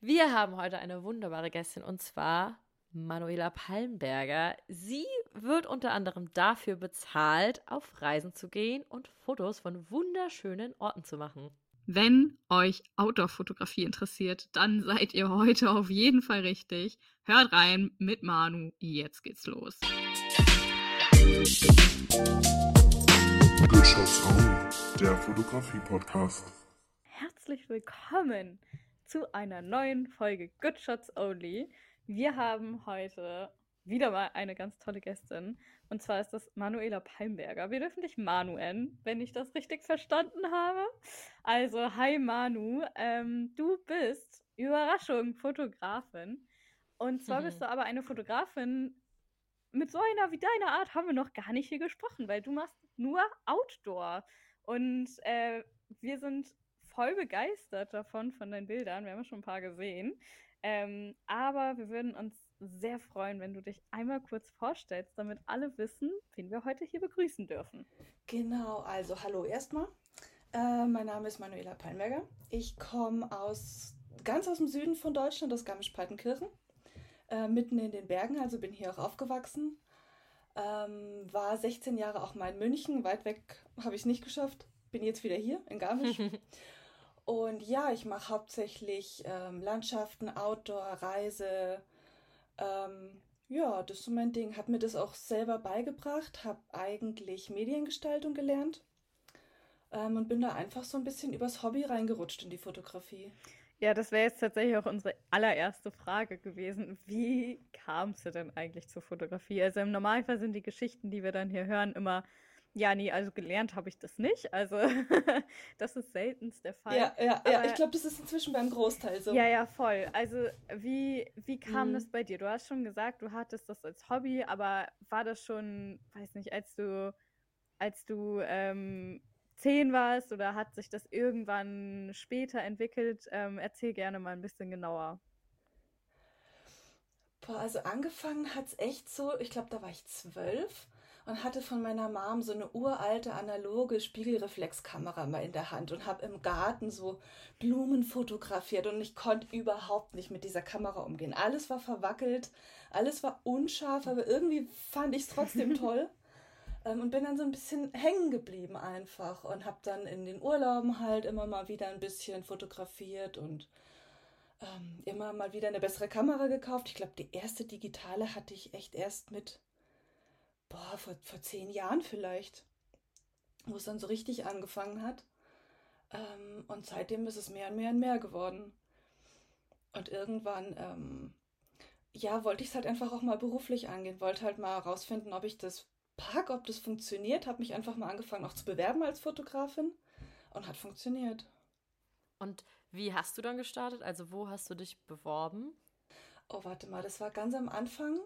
Wir haben heute eine wunderbare Gästin und zwar Manuela Palmberger. Sie wird unter anderem dafür bezahlt, auf Reisen zu gehen und Fotos von wunderschönen Orten zu machen. Wenn euch Outdoor-Fotografie interessiert, dann seid ihr heute auf jeden Fall richtig. Hört rein mit Manu. Jetzt geht's los. Good Shots der Fotografie-Podcast. Herzlich willkommen zu einer neuen Folge Good Shots Only. Wir haben heute wieder mal eine ganz tolle Gästin. Und zwar ist das Manuela Palmberger. Wir dürfen dich Manu nennen, wenn ich das richtig verstanden habe. Also, hi Manu. Ähm, du bist, Überraschung, Fotografin. Und zwar bist du aber eine Fotografin, mit so einer wie deiner Art haben wir noch gar nicht hier gesprochen, weil du machst nur Outdoor. Und äh, wir sind voll begeistert davon, von deinen Bildern. Wir haben schon ein paar gesehen. Ähm, aber wir würden uns sehr freuen, wenn du dich einmal kurz vorstellst, damit alle wissen, wen wir heute hier begrüßen dürfen. Genau, also hallo erstmal. Äh, mein Name ist Manuela Palmberger. Ich komme aus ganz aus dem Süden von Deutschland, aus Garmisch-Partenkirchen, äh, mitten in den Bergen, also bin hier auch aufgewachsen. Ähm, war 16 Jahre auch mal in München, weit weg habe ich es nicht geschafft. Bin jetzt wieder hier in Garmisch. Und ja, ich mache hauptsächlich ähm, Landschaften, Outdoor, Reise. Ähm, ja, das ist so mein Ding. Hab mir das auch selber beigebracht, habe eigentlich Mediengestaltung gelernt ähm, und bin da einfach so ein bisschen übers Hobby reingerutscht in die Fotografie. Ja, das wäre jetzt tatsächlich auch unsere allererste Frage gewesen. Wie kamst du denn eigentlich zur Fotografie? Also im Normalfall sind die Geschichten, die wir dann hier hören, immer ja, nee, also gelernt habe ich das nicht. Also das ist seltenst der Fall. Ja, ja, ja. Ich glaube, das ist inzwischen beim Großteil so. Ja, ja, voll. Also wie, wie kam mhm. das bei dir? Du hast schon gesagt, du hattest das als Hobby, aber war das schon, weiß nicht, als du, als du ähm, zehn warst oder hat sich das irgendwann später entwickelt? Ähm, erzähl gerne mal ein bisschen genauer. Boah, also angefangen hat es echt so, ich glaube, da war ich zwölf und hatte von meiner Mom so eine uralte analoge Spiegelreflexkamera mal in der Hand und habe im Garten so Blumen fotografiert und ich konnte überhaupt nicht mit dieser Kamera umgehen. Alles war verwackelt, alles war unscharf, aber irgendwie fand ich es trotzdem toll. Ähm, und bin dann so ein bisschen hängen geblieben einfach und habe dann in den Urlauben halt immer mal wieder ein bisschen fotografiert und ähm, immer mal wieder eine bessere Kamera gekauft. Ich glaube, die erste digitale hatte ich echt erst mit boah, vor, vor zehn Jahren vielleicht, wo es dann so richtig angefangen hat. Ähm, und seitdem ist es mehr und mehr und mehr geworden. Und irgendwann, ähm, ja, wollte ich es halt einfach auch mal beruflich angehen, wollte halt mal herausfinden, ob ich das pack, ob das funktioniert, habe mich einfach mal angefangen auch zu bewerben als Fotografin und hat funktioniert. Und wie hast du dann gestartet? Also wo hast du dich beworben? Oh, warte mal, das war ganz am Anfang.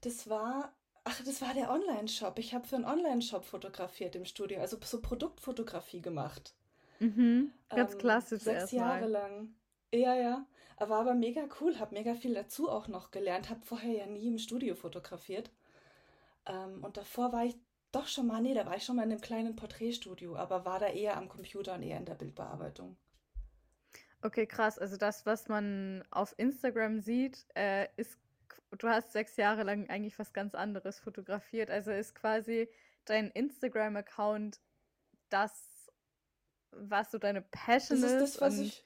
Das war Ach, das war der Online-Shop. Ich habe für einen Online-Shop fotografiert im Studio, also so Produktfotografie gemacht. Mhm, ganz ähm, klassisch. Sechs Jahre lang. Ja, ja. War aber mega cool, habe mega viel dazu auch noch gelernt, habe vorher ja nie im Studio fotografiert. Ähm, und davor war ich doch schon mal, nee, da war ich schon mal in einem kleinen Porträtstudio, aber war da eher am Computer und eher in der Bildbearbeitung. Okay, krass. Also das, was man auf Instagram sieht, äh, ist du hast sechs Jahre lang eigentlich was ganz anderes fotografiert. Also ist quasi dein Instagram-Account das, was so deine Passion das ist. Das ist das, was ich,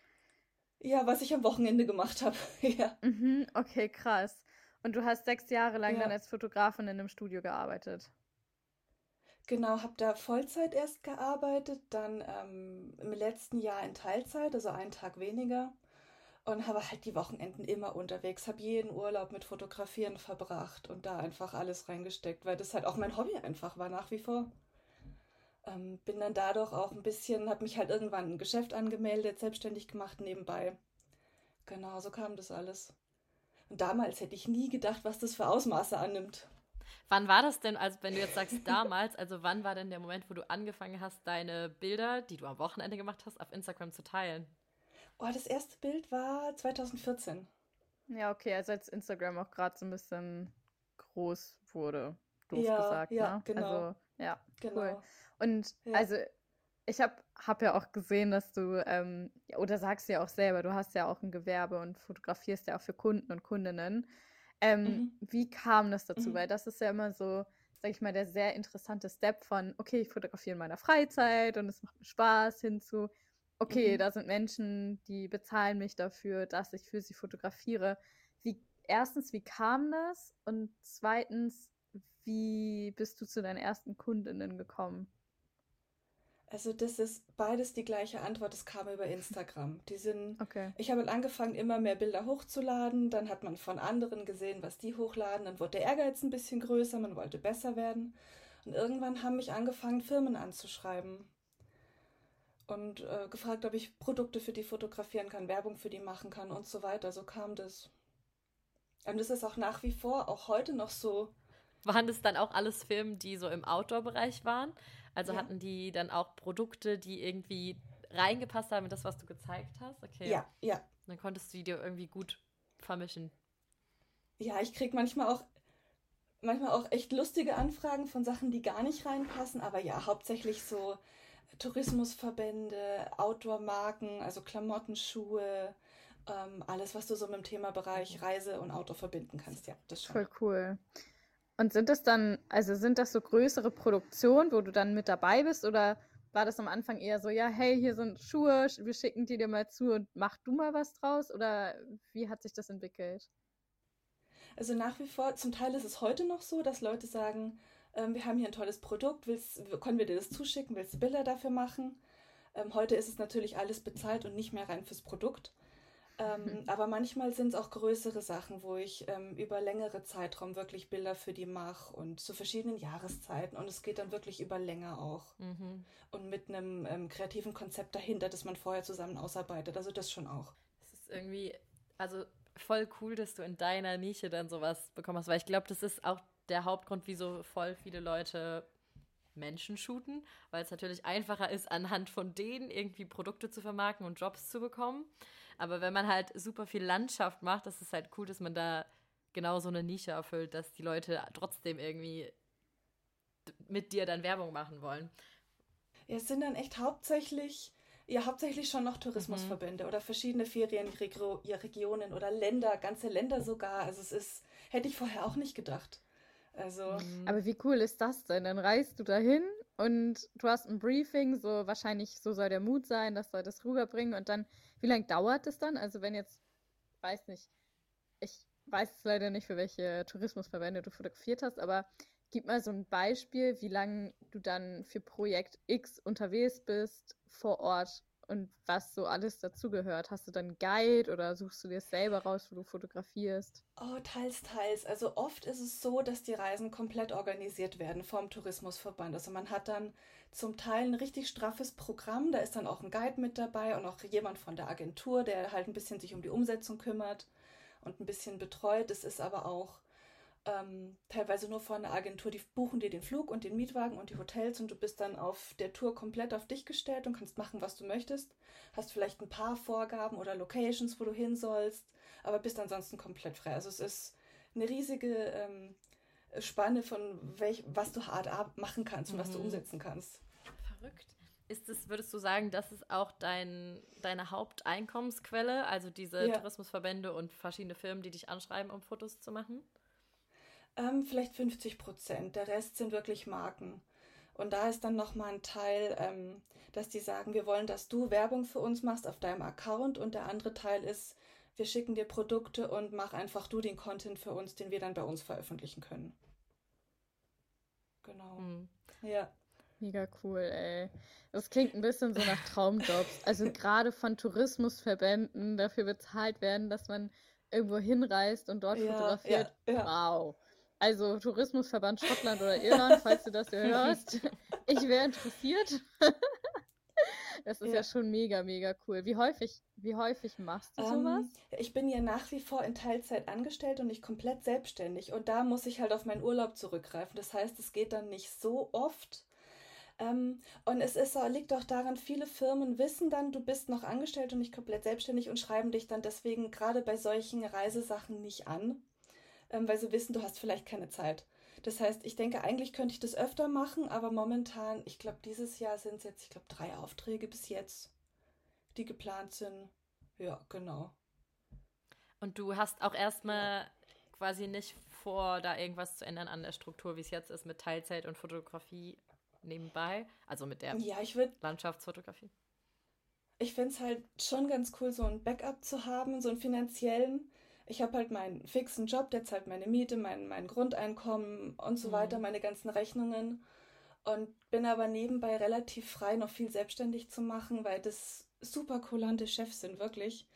ja, was ich am Wochenende gemacht habe. ja. Mhm, okay, krass. Und du hast sechs Jahre lang ja. dann als Fotografin in einem Studio gearbeitet. Genau, habe da Vollzeit erst gearbeitet, dann ähm, im letzten Jahr in Teilzeit, also einen Tag weniger und habe halt die Wochenenden immer unterwegs, habe jeden Urlaub mit Fotografieren verbracht und da einfach alles reingesteckt, weil das halt auch mein Hobby einfach war nach wie vor. Ähm, bin dann dadurch auch ein bisschen, habe mich halt irgendwann ein Geschäft angemeldet, selbstständig gemacht nebenbei. Genau, so kam das alles. Und damals hätte ich nie gedacht, was das für Ausmaße annimmt. Wann war das denn, also wenn du jetzt sagst damals, also wann war denn der Moment, wo du angefangen hast, deine Bilder, die du am Wochenende gemacht hast, auf Instagram zu teilen? Oh, das erste Bild war 2014. Ja, okay, also als Instagram auch gerade so ein bisschen groß wurde, doof ja, gesagt. Ja, ne? genau. Also, ja, genau. cool. Und ja. also ich habe hab ja auch gesehen, dass du, ähm, oder sagst ja auch selber, du hast ja auch ein Gewerbe und fotografierst ja auch für Kunden und Kundinnen. Ähm, Mhm. wie kam das dazu? Mhm. Weil das ist ja immer so, sag ich mal, der sehr interessante Step von, okay, ich fotografiere in meiner Freizeit und es macht mir Spaß, hinzu, okay, Mhm. da sind Menschen, die bezahlen mich dafür, dass ich für sie fotografiere. Wie, erstens, wie kam das? Und zweitens, wie bist du zu deinen ersten Kundinnen gekommen? Also das ist beides die gleiche Antwort. Das kam über Instagram. Die sind, Okay. ich habe angefangen, immer mehr Bilder hochzuladen. Dann hat man von anderen gesehen, was die hochladen. Dann wurde der Ehrgeiz ein bisschen größer. Man wollte besser werden. Und irgendwann haben mich angefangen, Firmen anzuschreiben und äh, gefragt, ob ich Produkte für die fotografieren kann, Werbung für die machen kann und so weiter. So kam das. Und das ist auch nach wie vor, auch heute noch so. Waren das dann auch alles Filme, die so im Outdoor-Bereich waren? Also Ja. hatten die dann auch Produkte, die irgendwie reingepasst haben in das, was du gezeigt hast? Okay. Ja, ja. Dann konntest du die dir irgendwie gut vermischen. Ja, ich krieg manchmal auch manchmal auch echt lustige Anfragen von Sachen, die gar nicht reinpassen, aber ja, hauptsächlich so Tourismusverbände, Outdoor-Marken, also Klamotten, Schuhe, ähm, alles, was du so mit dem Themabereich Reise und Outdoor verbinden kannst. Ja, das schon. Voll cool. Und sind das dann, also sind das so größere Produktionen, wo du dann mit dabei bist? Oder war das am Anfang eher so, ja, hey, hier sind Schuhe, sch- wir schicken die dir mal zu und mach du mal was draus? Oder wie hat sich das entwickelt? Also nach wie vor, zum Teil ist es heute noch so, dass Leute sagen, ähm, wir haben hier ein tolles Produkt, willst, können wir dir das zuschicken, willst du Bilder dafür machen? Ähm, heute ist es natürlich alles bezahlt und nicht mehr rein fürs Produkt. Ähm, aber manchmal sind es auch größere Sachen, wo ich ähm, über längere Zeitraum wirklich Bilder für die mache und zu verschiedenen Jahreszeiten. Und es geht dann wirklich über länger auch. Mhm. Und mit einem ähm, kreativen Konzept dahinter, das man vorher zusammen ausarbeitet. Also das schon auch. Es ist irgendwie, also voll cool, dass du in deiner Nische dann sowas bekommen hast, weil ich glaube, das ist auch der Hauptgrund, wieso voll viele Leute Menschen shooten, weil es natürlich einfacher ist, anhand von denen irgendwie Produkte zu vermarkten und Jobs zu bekommen. Aber wenn man halt super viel Landschaft macht, das ist halt cool, dass man da genau so eine Nische erfüllt, dass die Leute trotzdem irgendwie mit dir dann Werbung machen wollen. Ja, es sind dann echt hauptsächlich, ja, hauptsächlich schon noch Tourismusverbände oder verschiedene Ferienregionen oder Länder, ganze Länder sogar. Also es ist, hätte ich vorher auch nicht gedacht. Also, Mhm. Aber wie cool ist das denn? Dann reist du dahin und du hast ein Briefing, so wahrscheinlich, so soll der Mut sein, das soll das rüberbringen. Und dann, wie lange dauert es dann? Also wenn jetzt, weiß nicht, ich weiß jetzt leider nicht, für welche Tourismusverbände du fotografiert hast, aber gib mal so ein Beispiel, wie lange du dann für Projekt X unterwegs bist vor Ort und was so alles dazugehört. Hast du dann Guide oder suchst du dir selber raus, wo du fotografierst? oh, teils, teils. Also oft ist es so, dass die Reisen komplett organisiert werden vom Tourismusverband. Also man hat dann zum Teil ein richtig straffes Programm. Da ist dann auch ein Guide mit dabei und auch jemand von der Agentur, der halt ein bisschen sich um die Umsetzung kümmert und ein bisschen betreut. Es ist aber auch ähm, teilweise nur von der Agentur, die buchen dir den Flug und den Mietwagen und die Hotels und du bist dann auf der Tour komplett auf dich gestellt und kannst machen, was du möchtest. Hast vielleicht ein paar Vorgaben oder Locations, wo du hin sollst, aber bist ansonsten komplett frei. Also es ist eine riesige ähm, Spanne von welch, was du hart ab- machen kannst und was du Mhm. umsetzen kannst. Verrückt. Ist es, würdest du sagen, das ist auch dein, deine Haupteinkommensquelle, also diese Ja. Tourismusverbände und verschiedene Firmen, die dich anschreiben, um Fotos zu machen? Ähm, vielleicht 50 Prozent. Der Rest sind wirklich Marken. Und da ist dann nochmal ein Teil, ähm, dass die sagen, wir wollen, dass du Werbung für uns machst auf deinem Account. Und der andere Teil ist, wir schicken dir Produkte und mach einfach du den Content für uns, den wir dann bei uns veröffentlichen können. Genau. Hm. Ja. Mega cool, ey. Das klingt ein bisschen so nach Traumjobs. Also gerade von Tourismusverbänden dafür bezahlt werden, dass man irgendwo hinreist und dort Ja, fotografiert. ja, ja. Wow. Also Tourismusverband Schottland oder Irland, falls du das hier hörst. Ich wäre interessiert. Das ist ja. Ja. schon mega, mega cool. Wie häufig, wie häufig machst du sowas? Ähm, ich bin ja nach wie vor in Teilzeit angestellt und nicht komplett selbstständig. Und da muss ich halt auf meinen Urlaub zurückgreifen. Das heißt, es geht dann nicht so oft. Ähm, und es ist, liegt auch daran, viele Firmen wissen dann, du bist noch angestellt und nicht komplett selbstständig und schreiben dich dann deswegen gerade bei solchen Reisesachen nicht an, ähm, weil sie wissen, du hast vielleicht keine Zeit. Das heißt, ich denke, eigentlich könnte ich das öfter machen, aber momentan, ich glaube, dieses Jahr sind es jetzt, ich glaube, drei Aufträge bis jetzt, die geplant sind. Ja, genau. Und du hast auch erstmal quasi nicht vor, da irgendwas zu ändern an der Struktur, wie es jetzt ist mit Teilzeit und Fotografie nebenbei, also mit der Ja, ich würde Landschaftsfotografie. ich finde es halt schon ganz cool, so ein Backup zu haben, so einen finanziellen. Ich habe halt meinen fixen Job, der zahlt meine Miete, mein, mein Grundeinkommen und so Mhm. weiter, meine ganzen Rechnungen. Und bin aber nebenbei relativ frei, noch viel selbstständig zu machen, weil das super kulante Chefs sind, wirklich.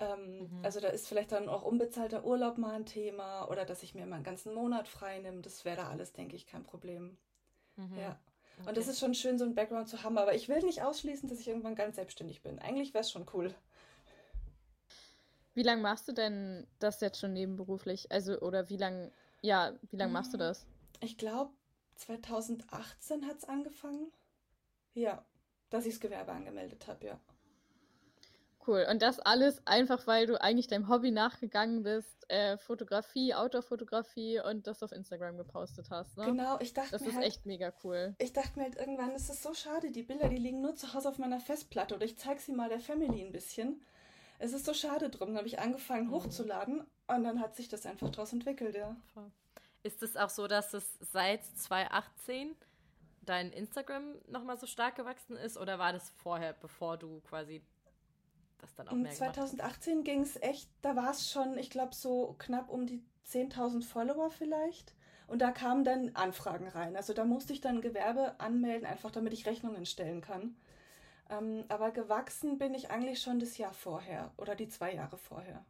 Ähm, Mhm. Also da ist vielleicht dann auch unbezahlter Urlaub mal ein Thema oder dass ich mir mal einen ganzen Monat frei nehme. Das wäre da alles, denke ich, kein Problem. Mhm. Ja. Und Okay. das ist schon schön, so einen Background zu haben. Aber ich will nicht ausschließen, dass ich irgendwann ganz selbstständig bin. Eigentlich wäre es schon cool. Wie lange machst du denn das jetzt schon nebenberuflich? Also, oder wie lange, ja, wie lange machst du Mm. das? Ich glaube, 2018 hat es angefangen. Ja, dass ich das Gewerbe angemeldet habe, ja. Cool. Und das alles einfach, weil du eigentlich deinem Hobby nachgegangen bist, äh, Fotografie, Outdoor-Fotografie und das auf Instagram gepostet hast, ne? Genau, ich dachte Das mir ist halt, echt mega cool. ich dachte mir halt irgendwann, es ist so schade, die Bilder, die liegen nur zu Hause auf meiner Festplatte oder ich zeige sie mal der Family ein bisschen. Es ist so schade drum. Dann habe ich angefangen Mhm. hochzuladen und dann hat sich das einfach draus entwickelt, ja. Ist es auch so, dass es seit 2018 dein Instagram nochmal so stark gewachsen ist oder war das vorher, bevor du quasi das dann auch mehr gemacht hast? 2018 ging es echt, da war es schon, ich glaube, so knapp um die 10.000 Follower vielleicht. Und da kamen dann Anfragen rein. Also da musste ich dann Gewerbe anmelden, einfach damit ich Rechnungen stellen kann. Ähm, aber gewachsen bin ich eigentlich schon das Jahr vorher oder die zwei Jahre vorher.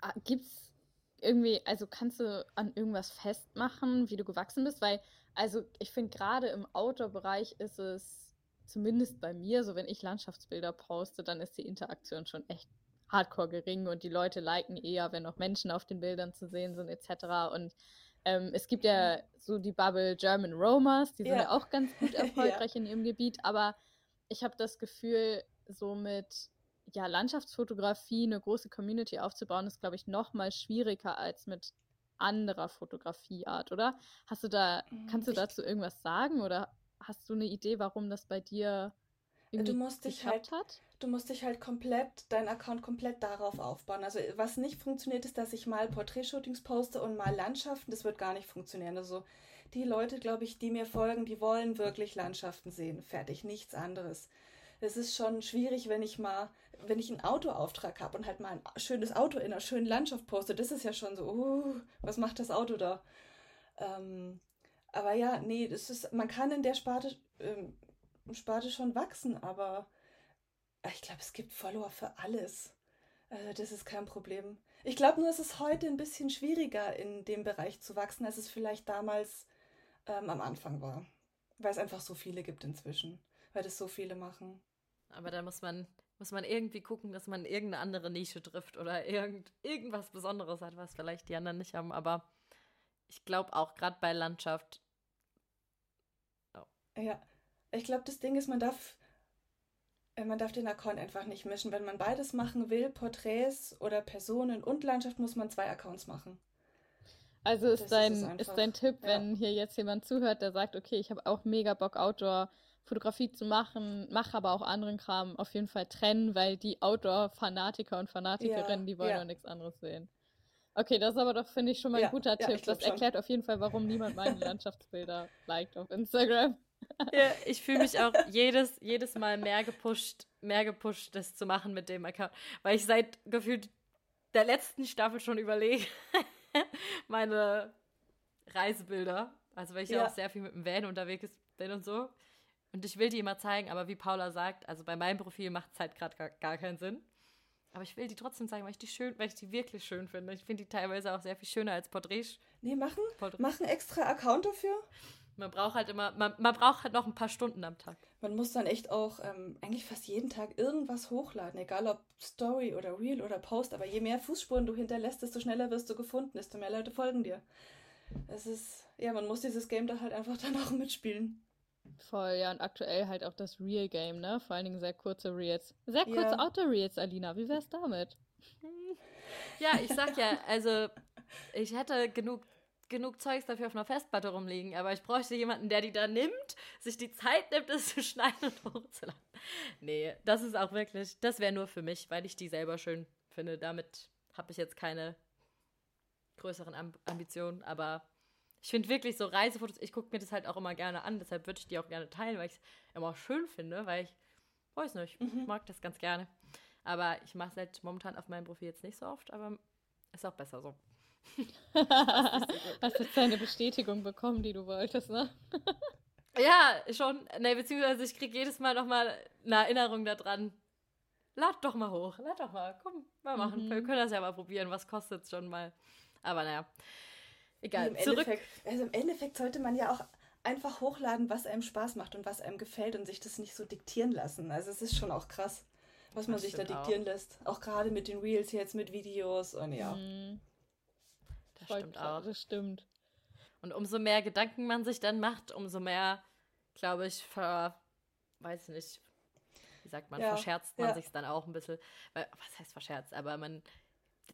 Ah, Gibt's irgendwie, also kannst du an irgendwas festmachen, wie du gewachsen bist? Weil, also ich finde gerade im Outdoor-Bereich ist es, zumindest bei mir, so wenn ich Landschaftsbilder poste, dann ist die Interaktion schon echt hardcore gering und die Leute liken eher, wenn auch Menschen auf den Bildern zu sehen sind, etc. Und ähm, es gibt ja so die Bubble German Romers, die sind Ja. ja auch ganz gut erfolgreich in ihrem Gebiet, aber ich habe das Gefühl, so mit ja, Landschaftsfotografie eine große Community aufzubauen, ist, glaube ich, noch mal schwieriger als mit anderer Fotografieart, oder? Hast du da, Mm, kannst du dazu irgendwas sagen oder hast du eine Idee, warum das bei dir irgendwie musst dich geklappt hat? Du musst dich halt komplett, deinen Account komplett darauf aufbauen. Also was nicht funktioniert, ist, dass ich mal Porträtshootings poste und mal Landschaften. Das wird gar nicht funktionieren. Also die Leute, glaube ich, die mir folgen, die wollen wirklich Landschaften sehen. Fertig, nichts anderes. Es ist schon schwierig, wenn ich mal, wenn ich einen Autoauftrag habe und halt mal ein schönes Auto in einer schönen Landschaft poste. Das ist ja schon so, uh, was macht das Auto da? Ähm, aber ja, nee, das ist, man kann in der Sparte, ähm, Sparte schon wachsen, aber ich glaube, es gibt Follower für alles. Also das ist kein Problem. Ich glaube nur, es ist heute ein bisschen schwieriger in dem Bereich zu wachsen, als es vielleicht damals ähm, am Anfang war. Weil es einfach so viele gibt inzwischen. Weil das so viele machen. Aber da muss man, muss man irgendwie gucken, dass man irgendeine andere Nische trifft oder irgend, irgendwas Besonderes hat, was vielleicht die anderen nicht haben. Aber ich glaube auch gerade bei Landschaft, Ja, ich glaube, das Ding ist, man darf, man darf den Account einfach nicht mischen. Wenn man beides machen will, Porträts oder Personen und Landschaft, muss man zwei Accounts machen. Also ist ist dein, ist einfach. dein Tipp, Ja. wenn hier jetzt jemand zuhört, der sagt, okay, ich habe auch mega Bock, Outdoor-Fotografie zu machen, mache aber auch anderen Kram, auf jeden Fall trennen, weil die Outdoor-Fanatiker und Fanatikerinnen, die wollen ja. doch nichts anderes sehen. Okay, das ist aber doch, finde ich, schon mal ein Ja, guter ja, Tipp. Das schon. erklärt auf jeden Fall, warum niemand meine Landschaftsbilder liked auf Instagram. Ja, ich fühle mich auch jedes, jedes Mal mehr gepusht, mehr gepusht, das zu machen mit dem Account. Weil ich seit gefühlt der letzten Staffel schon überlege, meine Reisebilder, also weil ich ja. Ja. auch sehr viel mit dem Van unterwegs bin und so. Und ich will die immer zeigen, aber wie Paula sagt, also bei meinem Profil macht es halt gerade gar, gar keinen Sinn. Aber ich will die trotzdem zeigen, weil ich die schön, weil ich die wirklich schön finde. Ich finde die teilweise auch sehr viel schöner als Porträts. Nee, machen, Porträt. machen extra Account dafür. Man braucht halt immer, man, man braucht halt noch ein paar Stunden am Tag. Man muss dann echt auch ähm, eigentlich fast jeden Tag irgendwas hochladen, egal ob Story oder Reel oder Post. Aber je mehr Fußspuren du hinterlässt, desto schneller wirst du gefunden, desto mehr Leute folgen dir. Es ist, ja, man muss dieses Game da halt einfach dann auch mitspielen. Voll, ja, und aktuell halt auch das Real-Game, ne? Vor allen Dingen sehr kurze Reels. Sehr kurze Ja. Outdoor-Reels, Alina. Wie wär's damit? Ja, ich sag ja, also ich hätte genug genug Zeugs dafür auf einer Festplatte rumliegen, aber ich bräuchte jemanden, der die da nimmt, sich die Zeit nimmt, es zu schneiden und hochzuladen. Nee, das ist auch wirklich, das wäre nur für mich, weil ich die selber schön finde. Damit habe ich jetzt keine größeren Amb Ambitionen, aber ich finde wirklich so Reisefotos, ich gucke mir das halt auch immer gerne an, deshalb würde ich die auch gerne teilen, weil ich es immer schön finde, weil ich, weiß nicht, mhm. ich mag das ganz gerne. Aber ich mache es halt momentan auf meinem Profil jetzt nicht so oft, aber ist auch besser so. Hast jetzt deine Bestätigung bekommen, die du wolltest, ne? ja, schon. Ne, beziehungsweise ich kriege jedes Mal nochmal eine Erinnerung daran. Lad doch mal hoch, lad doch mal. Komm, mal machen. Mhm. Wir können das ja mal probieren. Was kostet es schon mal? Aber naja. Egal. Im Zurück. Endeffekt, also im Endeffekt sollte man ja auch einfach hochladen, was einem Spaß macht und was einem gefällt und sich das nicht so diktieren lassen. Also es ist schon auch krass, was man das sich da diktieren auch. lässt. Auch gerade mit den Reels jetzt, mit Videos und ja. Mhm. Das Voll stimmt auch. Das stimmt. Und umso mehr Gedanken man sich dann macht, umso mehr, glaube ich, ver, weiß nicht, wie sagt man, ja, verscherzt man ja. sich dann auch ein bisschen. Weil, was heißt verscherzt? Aber man,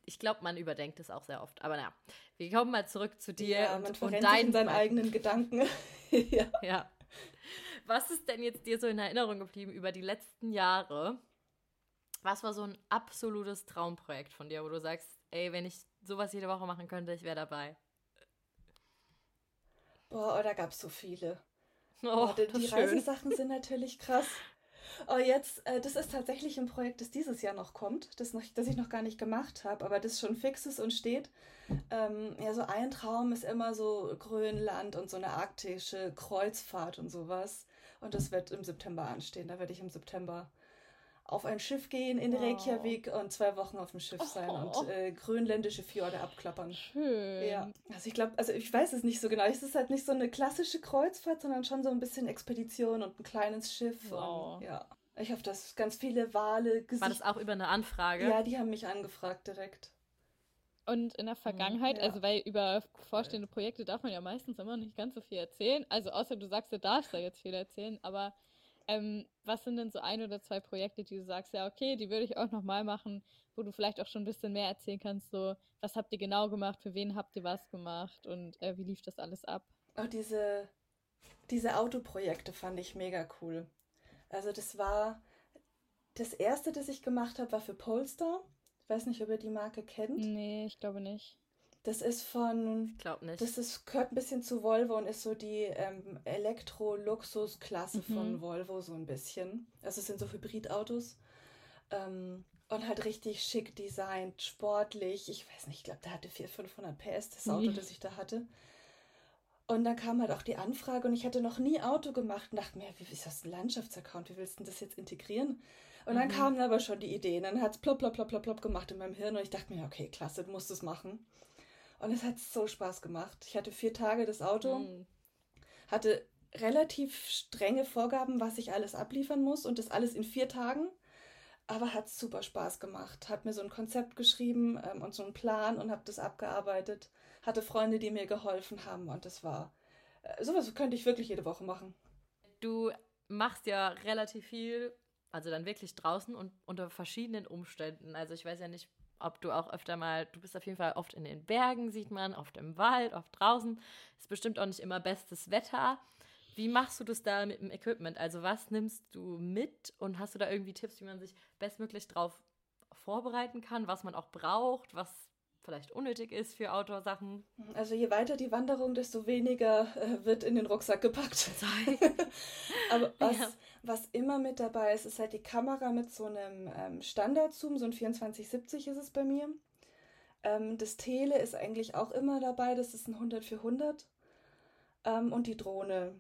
ich glaube, man überdenkt es auch sehr oft. Aber naja, wir kommen mal zurück zu dir ja, und, man und deinen seinen eigenen Gedanken. ja. ja. Was ist denn jetzt dir so in Erinnerung geblieben über die letzten Jahre? Was war so ein absolutes Traumprojekt von dir, wo du sagst, ey, wenn ich sowas jede Woche machen könnte, ich wäre dabei. Boah, oh, da gab es so viele. Oh, oh die, die Reisesachen sind natürlich krass. Oh, jetzt, äh, das ist tatsächlich ein Projekt, das dieses Jahr noch kommt, das, noch, das ich noch gar nicht gemacht habe, aber das schon fix ist und steht. Ähm, ja, so ein Traum ist immer so Grönland und so eine arktische Kreuzfahrt und sowas. Und das wird im September anstehen. Da werde ich im September auf ein Schiff gehen in wow. Reykjavik und zwei Wochen auf dem Schiff sein oh. und äh, grönländische Fjorde abklappern. Schön. Ja. Also ich glaube, also ich weiß es nicht so genau. Es ist halt nicht so eine klassische Kreuzfahrt, sondern schon so ein bisschen Expedition und ein kleines Schiff. Wow. Und, ja. Ich hoffe, dass ganz viele Wale gesehen. War das auch über eine Anfrage? Ja, die haben mich angefragt direkt. Und in der Vergangenheit, ja. also weil über vorstehende Projekte darf man ja meistens immer nicht ganz so viel erzählen. Also außer du sagst, du darfst da jetzt viel erzählen, aber ähm, was sind denn so ein oder zwei Projekte, die du sagst, ja, okay, die würde ich auch nochmal machen, wo du vielleicht auch schon ein bisschen mehr erzählen kannst, so, was habt ihr genau gemacht, für wen habt ihr was gemacht und äh, wie lief das alles ab? Auch diese, diese Autoprojekte fand ich mega cool. Also das war, das erste, das ich gemacht habe, war für Polestar. Ich weiß nicht, ob ihr die Marke kennt. Nee, ich glaube nicht. Das ist von. Ich glaube nicht. Das ist, gehört ein bisschen zu Volvo und ist so die ähm, Elektro-Luxus-Klasse mhm. von Volvo, so ein bisschen. Also es sind so Hybridautos. Ähm, und halt richtig schick designt, sportlich. Ich weiß nicht, ich glaube, der hatte 400, 500 PS, das Auto, mhm. das ich da hatte. Und dann kam halt auch die Anfrage und ich hatte noch nie Auto gemacht und dachte mir, wie ist das ein Landschaftsaccount? Wie willst du das jetzt integrieren? Und dann mhm. kamen aber schon die Ideen. Dann hat es plopp, plopp, plopp, plopp, plopp gemacht in meinem Hirn und ich dachte mir, okay, klasse, du musst es machen. Und es hat so Spaß gemacht. Ich hatte vier Tage das Auto, mhm. hatte relativ strenge Vorgaben, was ich alles abliefern muss und das alles in vier Tagen. Aber hat super Spaß gemacht. Hat mir so ein Konzept geschrieben ähm, und so einen Plan und habe das abgearbeitet. Hatte Freunde, die mir geholfen haben und das war äh, sowas könnte ich wirklich jede Woche machen. Du machst ja relativ viel, also dann wirklich draußen und unter verschiedenen Umständen. Also ich weiß ja nicht, ob du auch öfter mal, du bist auf jeden Fall oft in den Bergen, sieht man, oft im Wald, oft draußen. Ist bestimmt auch nicht immer bestes Wetter. Wie machst du das da mit dem Equipment? Also was nimmst du mit und hast du da irgendwie Tipps, wie man sich bestmöglich drauf vorbereiten kann, was man auch braucht, was vielleicht unnötig ist für Outdoor-Sachen. Also je weiter die Wanderung, desto weniger äh, wird in den Rucksack gepackt. Aber was, ja. was immer mit dabei ist, ist halt die Kamera mit so einem ähm, Standard-Zoom, so ein 2470 ist es bei mir. Ähm, das Tele ist eigentlich auch immer dabei, das ist ein 100 für 100. Ähm, und die Drohne.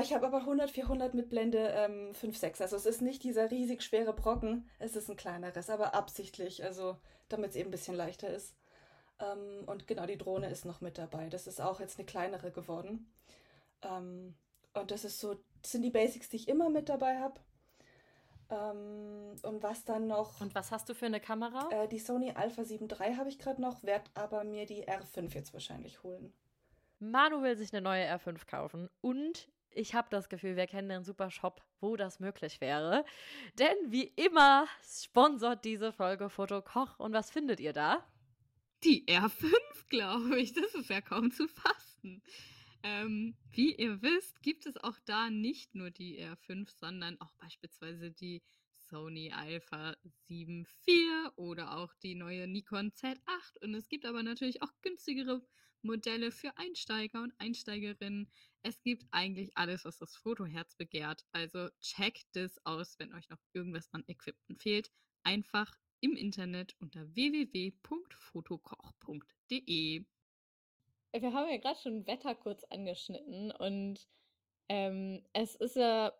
Ich habe aber 100 400 mit Blende ähm, 5.6. Also es ist nicht dieser riesig schwere Brocken, es ist ein kleineres, aber absichtlich, also damit es eben ein bisschen leichter ist. Ähm, und genau, die Drohne ist noch mit dabei. Das ist auch jetzt eine kleinere geworden. Ähm, und das ist so, das sind die Basics, die ich immer mit dabei habe. Ähm, und was dann noch. Und was hast du für eine Kamera? Äh, die Sony Alpha 7 III habe ich gerade noch, werde aber mir die R5 jetzt wahrscheinlich holen. Manu will sich eine neue R5 kaufen und ich habe das Gefühl, wir kennen einen super Shop, wo das möglich wäre. Denn wie immer sponsort diese Folge Fotokoch. Und was findet ihr da? die R5, glaube ich. Das ist ja kaum zu fassen. Ähm, wie ihr wisst, gibt es auch da nicht nur die R5, sondern auch beispielsweise die Sony Alpha 7 IV oder auch die neue Nikon Z8. Und es gibt aber natürlich auch günstigere Modelle für Einsteiger und Einsteigerinnen. Es gibt eigentlich alles, was das Fotoherz begehrt. Also checkt das aus, wenn euch noch irgendwas an Equipment fehlt. Einfach im Internet unter www.fotokoch.de. Wir haben ja gerade schon Wetter kurz angeschnitten und ähm, es ist ja,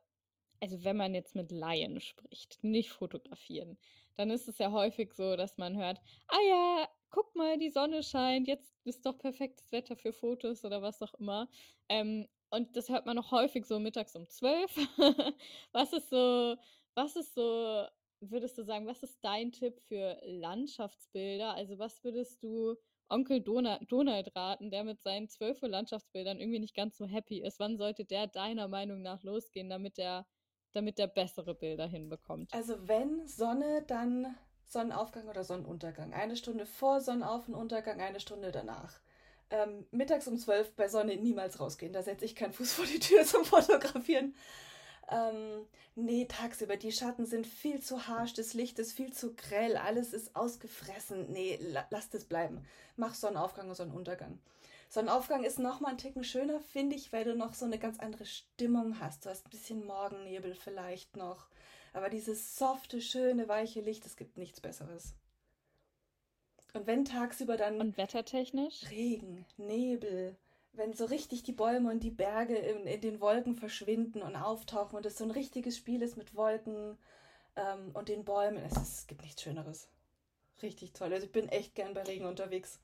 also wenn man jetzt mit Laien spricht, nicht fotografieren, dann ist es ja häufig so, dass man hört, ah ja, guck mal, die Sonne scheint, jetzt ist doch perfektes Wetter für Fotos oder was auch immer. Ähm, und das hört man noch häufig so mittags um zwölf. was ist so, was ist so, würdest du sagen, was ist dein Tipp für Landschaftsbilder? Also was würdest du Onkel Donald, Donald raten, der mit seinen zwölf Landschaftsbildern irgendwie nicht ganz so happy ist? Wann sollte der deiner Meinung nach losgehen, damit der, damit der bessere Bilder hinbekommt? Also wenn Sonne, dann Sonnenaufgang oder Sonnenuntergang. Eine Stunde vor Sonnenauf- und Untergang, eine Stunde danach. Ähm, mittags um zwölf bei Sonne niemals rausgehen. Da setze ich keinen Fuß vor die Tür zum Fotografieren. Ähm, nee, tagsüber, die Schatten sind viel zu harsch, das Licht ist viel zu grell, alles ist ausgefressen. Nee, la lass das bleiben. Mach Sonnenaufgang und Sonnenuntergang. Sonnenaufgang ist nochmal ein Ticken schöner, finde ich, weil du noch so eine ganz andere Stimmung hast. Du hast ein bisschen Morgennebel vielleicht noch. Aber dieses softe, schöne, weiche Licht, es gibt nichts Besseres. Und wenn tagsüber dann. Und wettertechnisch? Regen, Nebel, wenn so richtig die Bäume und die Berge in, in den Wolken verschwinden und auftauchen und es so ein richtiges Spiel ist mit Wolken ähm, und den Bäumen, es, ist, es gibt nichts Schöneres. Richtig toll. Also ich bin echt gern bei Regen unterwegs.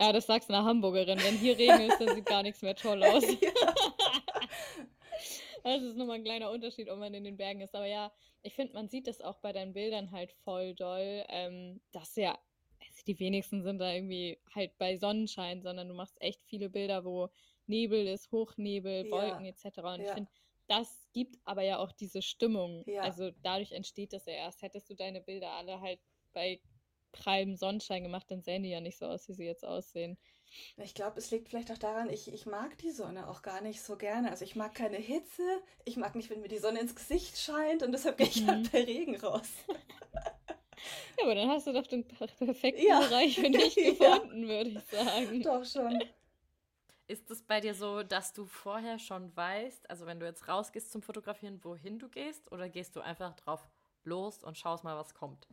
Ja, das sagst du einer Hamburgerin. Wenn hier Regen ist, dann sieht gar nichts mehr toll aus. ja. Das ist nochmal ein kleiner Unterschied, ob man in den Bergen ist. Aber ja, ich finde, man sieht das auch bei deinen Bildern halt voll doll, ähm, dass ja, also die wenigsten sind da irgendwie halt bei Sonnenschein, sondern du machst echt viele Bilder, wo Nebel ist, Hochnebel, Wolken ja. etc. Und ja. ich finde, das gibt aber ja auch diese Stimmung. Ja. Also dadurch entsteht das ja erst. Hättest du deine Bilder alle halt bei prallem Sonnenschein gemacht, dann sähen die ja nicht so aus, wie sie jetzt aussehen. Ich glaube, es liegt vielleicht auch daran, ich, ich mag die Sonne auch gar nicht so gerne. Also ich mag keine Hitze, ich mag nicht, wenn mir die Sonne ins Gesicht scheint und deshalb gehe ich halt mhm. halt bei Regen raus. Ja, aber dann hast du doch den perfekten ja. Bereich für dich gefunden, ja. würde ich sagen. Doch schon. Ist es bei dir so, dass du vorher schon weißt, also wenn du jetzt rausgehst zum Fotografieren, wohin du gehst, oder gehst du einfach drauf los und schaust mal, was kommt?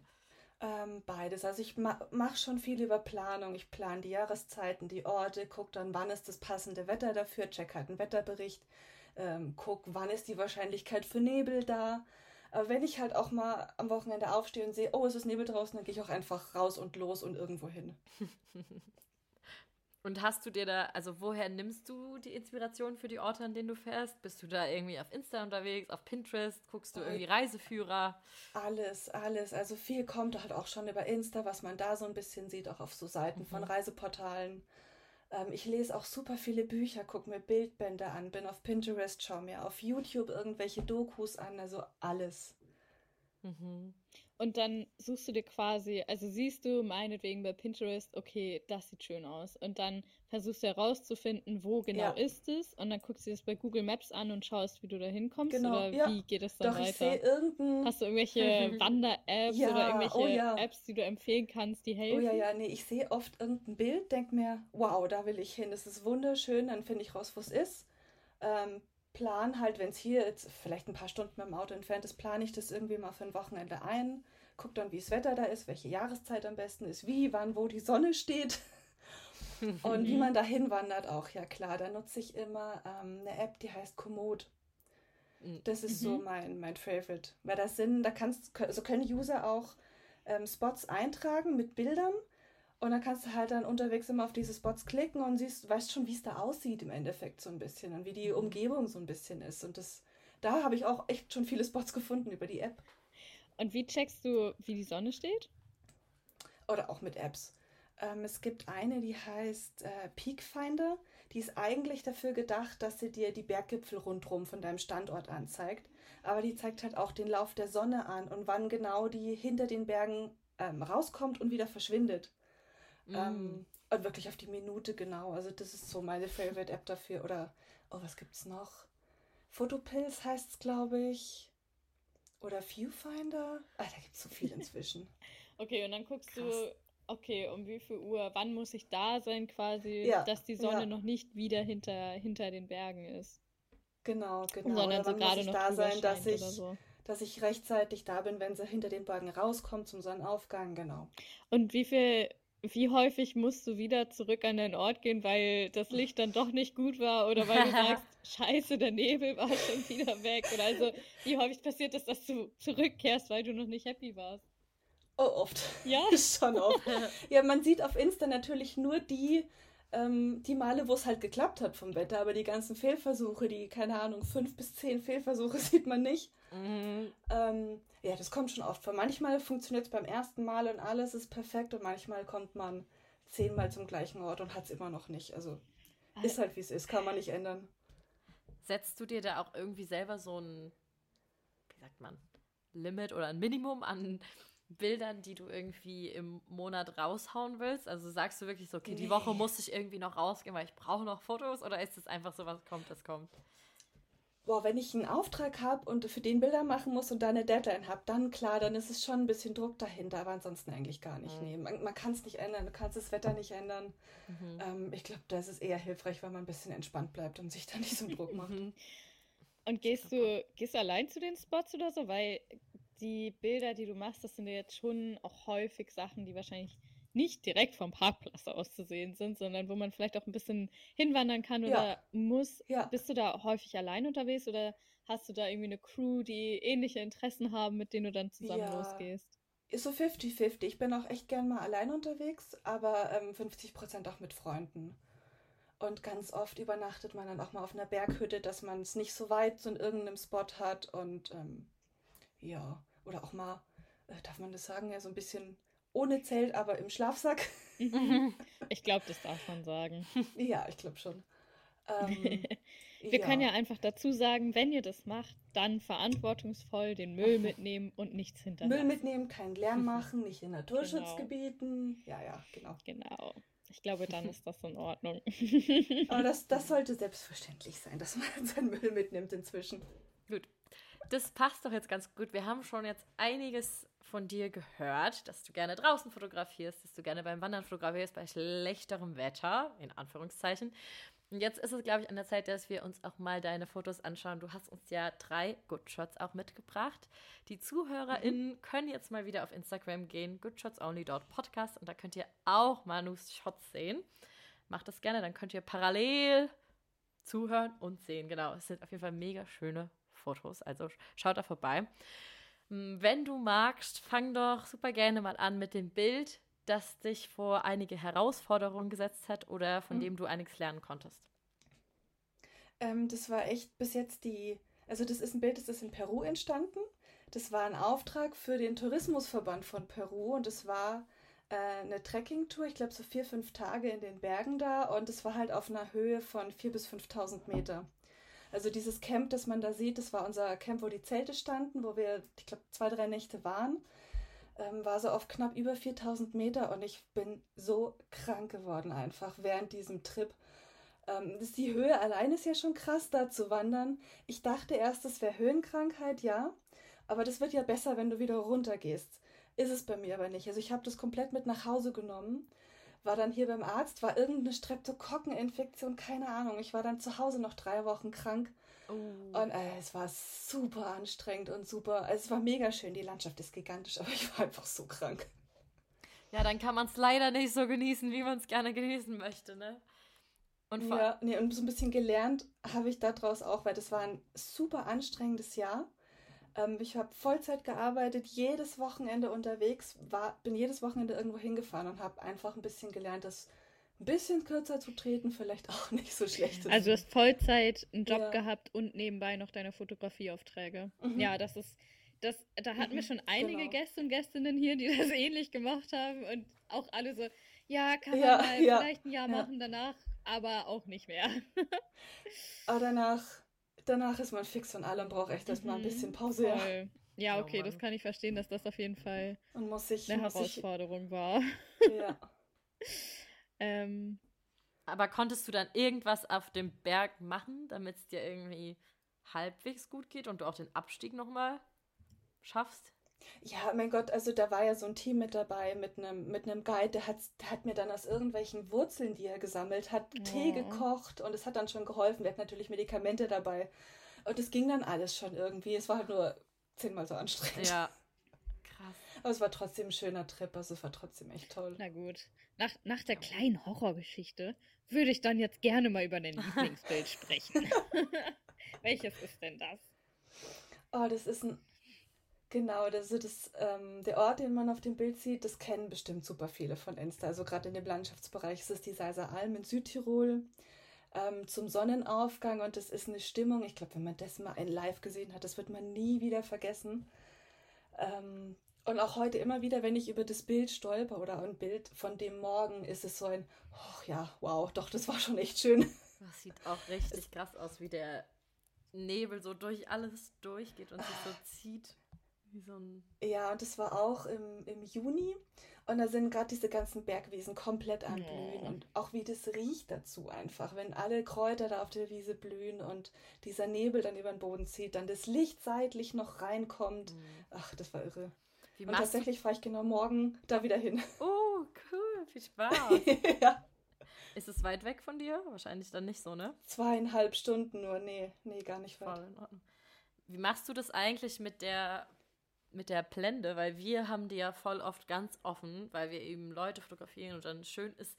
Ähm, beides. Also ich ma mache schon viel über Planung. Ich plane die Jahreszeiten, die Orte, gucke dann, wann ist das passende Wetter dafür, check halt einen Wetterbericht, ähm, guck, wann ist die Wahrscheinlichkeit für Nebel da. Aber wenn ich halt auch mal am Wochenende aufstehe und sehe, oh, es ist Nebel draußen, dann gehe ich auch einfach raus und los und irgendwo hin. Und hast du dir da, also woher nimmst du die Inspiration für die Orte, an denen du fährst? Bist du da irgendwie auf Insta unterwegs, auf Pinterest? Guckst du irgendwie Reiseführer? Alles, alles. Also viel kommt halt auch schon über Insta, was man da so ein bisschen sieht, auch auf so Seiten mhm. von Reiseportalen. Ähm, ich lese auch super viele Bücher, gucke mir Bildbände an, bin auf Pinterest, schaue mir auf YouTube irgendwelche Dokus an, also alles. Mhm. Und dann suchst du dir quasi, also siehst du meinetwegen bei Pinterest, okay, das sieht schön aus. Und dann versuchst du herauszufinden, wo genau ja. ist es. Und dann guckst du das bei Google Maps an und schaust, wie du da hinkommst. Genau, oder ja. wie geht es dann Doch, weiter? Irgendein... Hast du irgendwelche Wander-Apps ja, oder irgendwelche oh. Apps, die du empfehlen kannst, die helfen? Oh ja, ja, nee, ich sehe oft irgendein Bild, denk mir, wow, da will ich hin, das ist wunderschön, dann finde ich raus, wo es ist. Ähm, plan halt, wenn es hier jetzt vielleicht ein paar Stunden mit dem Auto entfernt ist, plane ich das irgendwie mal für ein Wochenende ein. Guck dann, wie das Wetter da ist, welche Jahreszeit am besten ist, wie, wann, wo die Sonne steht. und wie man dahin wandert auch, ja klar. Da nutze ich immer ähm, eine App, die heißt Komoot. Mm. Das ist mhm. so mein, mein Favorite. Weil das sind, da kannst, so können User auch ähm, Spots eintragen mit Bildern und dann kannst du halt dann unterwegs immer auf diese Spots klicken und siehst, weißt schon, wie es da aussieht im Endeffekt so ein bisschen und wie die mhm. Umgebung so ein bisschen ist. Und das, da habe ich auch echt schon viele Spots gefunden über die App. Und wie checkst du, wie die Sonne steht? Oder auch mit Apps. Ähm, es gibt eine, die heißt äh, Peak Finder. Die ist eigentlich dafür gedacht, dass sie dir die Berggipfel rundherum von deinem Standort anzeigt. Aber die zeigt halt auch den Lauf der Sonne an und wann genau die hinter den Bergen ähm, rauskommt und wieder verschwindet. Mm. Ähm, und wirklich auf die Minute genau. Also das ist so meine Favorite App dafür. Oder, oh, was gibt's noch? Photopills heißt es, glaube ich. Oder Viewfinder. Ah, da gibt es so viel inzwischen. Okay, und dann guckst Krass. du, okay, um wie viel Uhr, wann muss ich da sein quasi, Ja, dass die Sonne ja. noch nicht wieder hinter, hinter den Bergen ist. Genau, genau. sondern Oder so wann muss gerade ich da sein, dass ich, so. dass ich rechtzeitig da bin, wenn sie hinter den Bergen rauskommt zum Sonnenaufgang. Genau. Und wie viel, wie häufig musst du wieder zurück an deinen Ort gehen, weil das Licht dann doch nicht gut war oder weil du sagst, scheiße, der Nebel war schon wieder weg. Oder also, wie häufig passiert es, dass du zurückkehrst, weil du noch nicht happy warst? Oh, oft. Ja? Schon oft. Ja, man sieht auf Insta natürlich nur die, ähm, die Male, wo es halt geklappt hat vom Wetter, aber die ganzen Fehlversuche, die, keine Ahnung, fünf bis zehn Fehlversuche sieht man nicht. Mhm. Ähm, ja, das kommt schon oft vor. Manchmal funktioniert es beim ersten Mal und alles ist perfekt und manchmal kommt man zehnmal zum gleichen Ort und hat es immer noch nicht. Also ist halt wie es ist, kann man nicht ändern. Setzt du dir da auch irgendwie selber so ein, wie sagt man, Limit oder ein Minimum an Bildern, die du irgendwie im Monat raushauen willst? Also sagst du wirklich so, okay, die Nee. Woche muss ich irgendwie noch rausgehen, weil ich brauche noch Fotos? Oder ist es einfach so, was kommt, das kommt? Boah, wenn ich einen Auftrag habe und für den Bilder machen muss und da eine Deadline habe, dann klar, dann ist es schon ein bisschen Druck dahinter, aber ansonsten eigentlich gar nicht. Mhm. Nee, man, man kann es nicht ändern, du kannst das Wetter nicht ändern. Mhm. Ähm, ich glaube, da ist es eher hilfreich, wenn man ein bisschen entspannt bleibt und sich da nicht so einen Druck macht. Mhm. Und gehst du, gehst du allein zu den Spots oder so? Weil die Bilder, die du machst, das sind ja jetzt schon auch häufig Sachen, die wahrscheinlich nicht direkt vom Parkplatz aus zu sehen sind, sondern wo man vielleicht auch ein bisschen hinwandern kann Ja. oder muss. Ja. Bist du da häufig allein unterwegs oder hast du da irgendwie eine Crew, die ähnliche Interessen haben, mit denen du dann zusammen Ja. losgehst? Ist so 50-50. Ich bin auch echt gern mal allein unterwegs, aber ähm, 50% auch mit Freunden. Und ganz oft übernachtet man dann auch mal auf einer Berghütte, dass man es nicht so weit so in irgendeinem Spot hat. Und ähm, ja, oder auch mal, äh, darf man das sagen, ja, so ein bisschen ohne Zelt, aber im Schlafsack. Ich glaube, das darf man sagen. ja, ich glaube schon. Ähm, Wir können ja einfach dazu sagen, wenn ihr das macht, dann verantwortungsvoll den Müll mitnehmen und nichts hinterlassen. Müll mitnehmen, keinen Lärm machen, nicht in Naturschutzgebieten. Ja, ja, genau. Genau. Ich glaube, dann ist das in Ordnung. Aber das, das sollte selbstverständlich sein, dass man seinen Müll mitnimmt inzwischen. Gut. Das passt doch jetzt ganz gut. Wir haben schon jetzt einiges von dir gehört, dass du gerne draußen fotografierst, dass du gerne beim Wandern fotografierst, bei schlechterem Wetter, in Anführungszeichen. Und jetzt ist es, glaube ich, an der Zeit, dass wir uns auch mal deine Fotos anschauen. Du hast uns ja drei Good Shots auch mitgebracht. Die ZuhörerInnen können jetzt mal wieder auf Instagram gehen, goodshotsonly.podcast und da könnt ihr auch Manus Shots sehen. Macht das gerne, dann könnt ihr parallel zuhören und sehen. Genau, es sind auf jeden Fall mega schöne Fotos, also schaut da vorbei. Mm, Wenn du magst, fang doch super gerne mal an mit dem Bild, das dich vor einige Herausforderungen gesetzt hat oder von Mhm. dem du einiges lernen konntest. Ähm, das war echt bis jetzt die, also das ist ein Bild, das ist in Peru entstanden. Das war ein Auftrag für den Tourismusverband von Peru und es war äh, eine Trekkingtour, ich glaube so vier, fünf Tage in den Bergen da und es war halt auf einer Höhe von 4.000 bis 5.000 Meter. Also dieses Camp, das man da sieht, das war unser Camp, wo die Zelte standen, wo wir, ich glaube, zwei, drei Nächte waren. Ähm, war so auf knapp über 4000 Meter und ich bin so krank geworden einfach während diesem Trip. Ähm, die Höhe allein ist ja schon krass, da zu wandern. Ich dachte erst, das wäre Höhenkrankheit, ja. Aber das wird ja besser, wenn du wieder runtergehst. Ist es bei mir aber nicht. Also ich habe das komplett mit nach Hause genommen. War dann hier beim Arzt, war irgendeine Streptokokkeninfektion, keine Ahnung. Ich war dann zu Hause noch drei Wochen krank. Und äh, es war super anstrengend und super. Also es war mega schön. Die Landschaft ist gigantisch, aber ich war einfach so krank. Ja, dann kann man es leider nicht so genießen, wie man es gerne genießen möchte, ne? Und Ja, nee, und so ein bisschen gelernt habe ich daraus auch, weil das war ein super anstrengendes Jahr. Ähm, ich habe Vollzeit gearbeitet, jedes Wochenende unterwegs, war, bin jedes Wochenende irgendwo hingefahren und habe einfach ein bisschen gelernt, das ein bisschen kürzer zu treten vielleicht auch nicht so schlecht ist. Also du hast Vollzeit einen Job Ja. gehabt und nebenbei noch deine Fotografieaufträge. Mhm. Ja, das ist, das, da hatten wir Mhm, schon einige genau. Gäste und Gästinnen hier, die das ähnlich gemacht haben und auch alle so, ja, kann man Ja, mal ja, vielleicht ein Jahr ja. machen, danach aber auch nicht mehr. Aber danach, danach ist man fix von allem, braucht echt erstmal ein Mhm, bisschen Pause ja. Ja, Oh okay, das Mann. kann ich verstehen, dass das auf jeden Fall und muss sich, eine Herausforderung war. ja. ähm, Aber konntest du dann irgendwas auf dem Berg machen, damit es dir irgendwie halbwegs gut geht und du auch den Abstieg nochmal schaffst? Ja, mein Gott, also da war ja so ein Team mit dabei, mit einem mit einem Guide, der hat, der hat mir dann aus irgendwelchen Wurzeln, die er gesammelt hat, Tee Oh. gekocht und es hat dann schon geholfen. Der hat natürlich Medikamente dabei. Und es ging dann alles schon irgendwie. Es war halt nur zehnmal so anstrengend. Ja. Krass. Aber es war trotzdem ein schöner Trip, also es war trotzdem echt toll. na gut. Nach, nach der kleinen Horrorgeschichte würde ich dann jetzt gerne mal über dein Lieblingsbild sprechen. Welches ist denn das? Oh, das ist ein. Genau, ist das, ähm, der Ort, den man auf dem Bild sieht, das kennen bestimmt super viele von Insta. Also gerade in dem Landschaftsbereich ist es die Seiser Alm in Südtirol ähm, zum Sonnenaufgang und das ist eine Stimmung. Ich glaube, wenn man das mal in live gesehen hat, das wird man nie wieder vergessen. Ähm, und auch heute immer wieder, wenn ich über das Bild stolper oder ein Bild von dem Morgen, ist es so ein, oh ja, wow, doch, das war schon echt schön. Das sieht auch richtig krass aus, wie der Nebel so durch alles durchgeht und sich so zieht. Wie so ein. Ja, und das war auch im, im Juni. Und da sind gerade diese ganzen Bergwiesen komplett am Blühen. Und auch wie das riecht dazu einfach. Wenn alle Kräuter da auf der Wiese blühen und dieser Nebel dann über den Boden zieht, dann das Licht seitlich noch reinkommt. Ach, Ach, das war irre. Wie Und tatsächlich fahre ich genau morgen da wieder hin. Oh, cool. Viel Spaß. ja. Ist es weit weg von dir? Wahrscheinlich dann nicht so, ne? Zweieinhalb Stunden nur. Nee, nee, gar nicht weit. Voll in Ordnung. Wie machst du das eigentlich mit der mit der Blende? Weil wir haben die ja voll oft ganz offen, weil wir eben Leute fotografieren und dann schön ist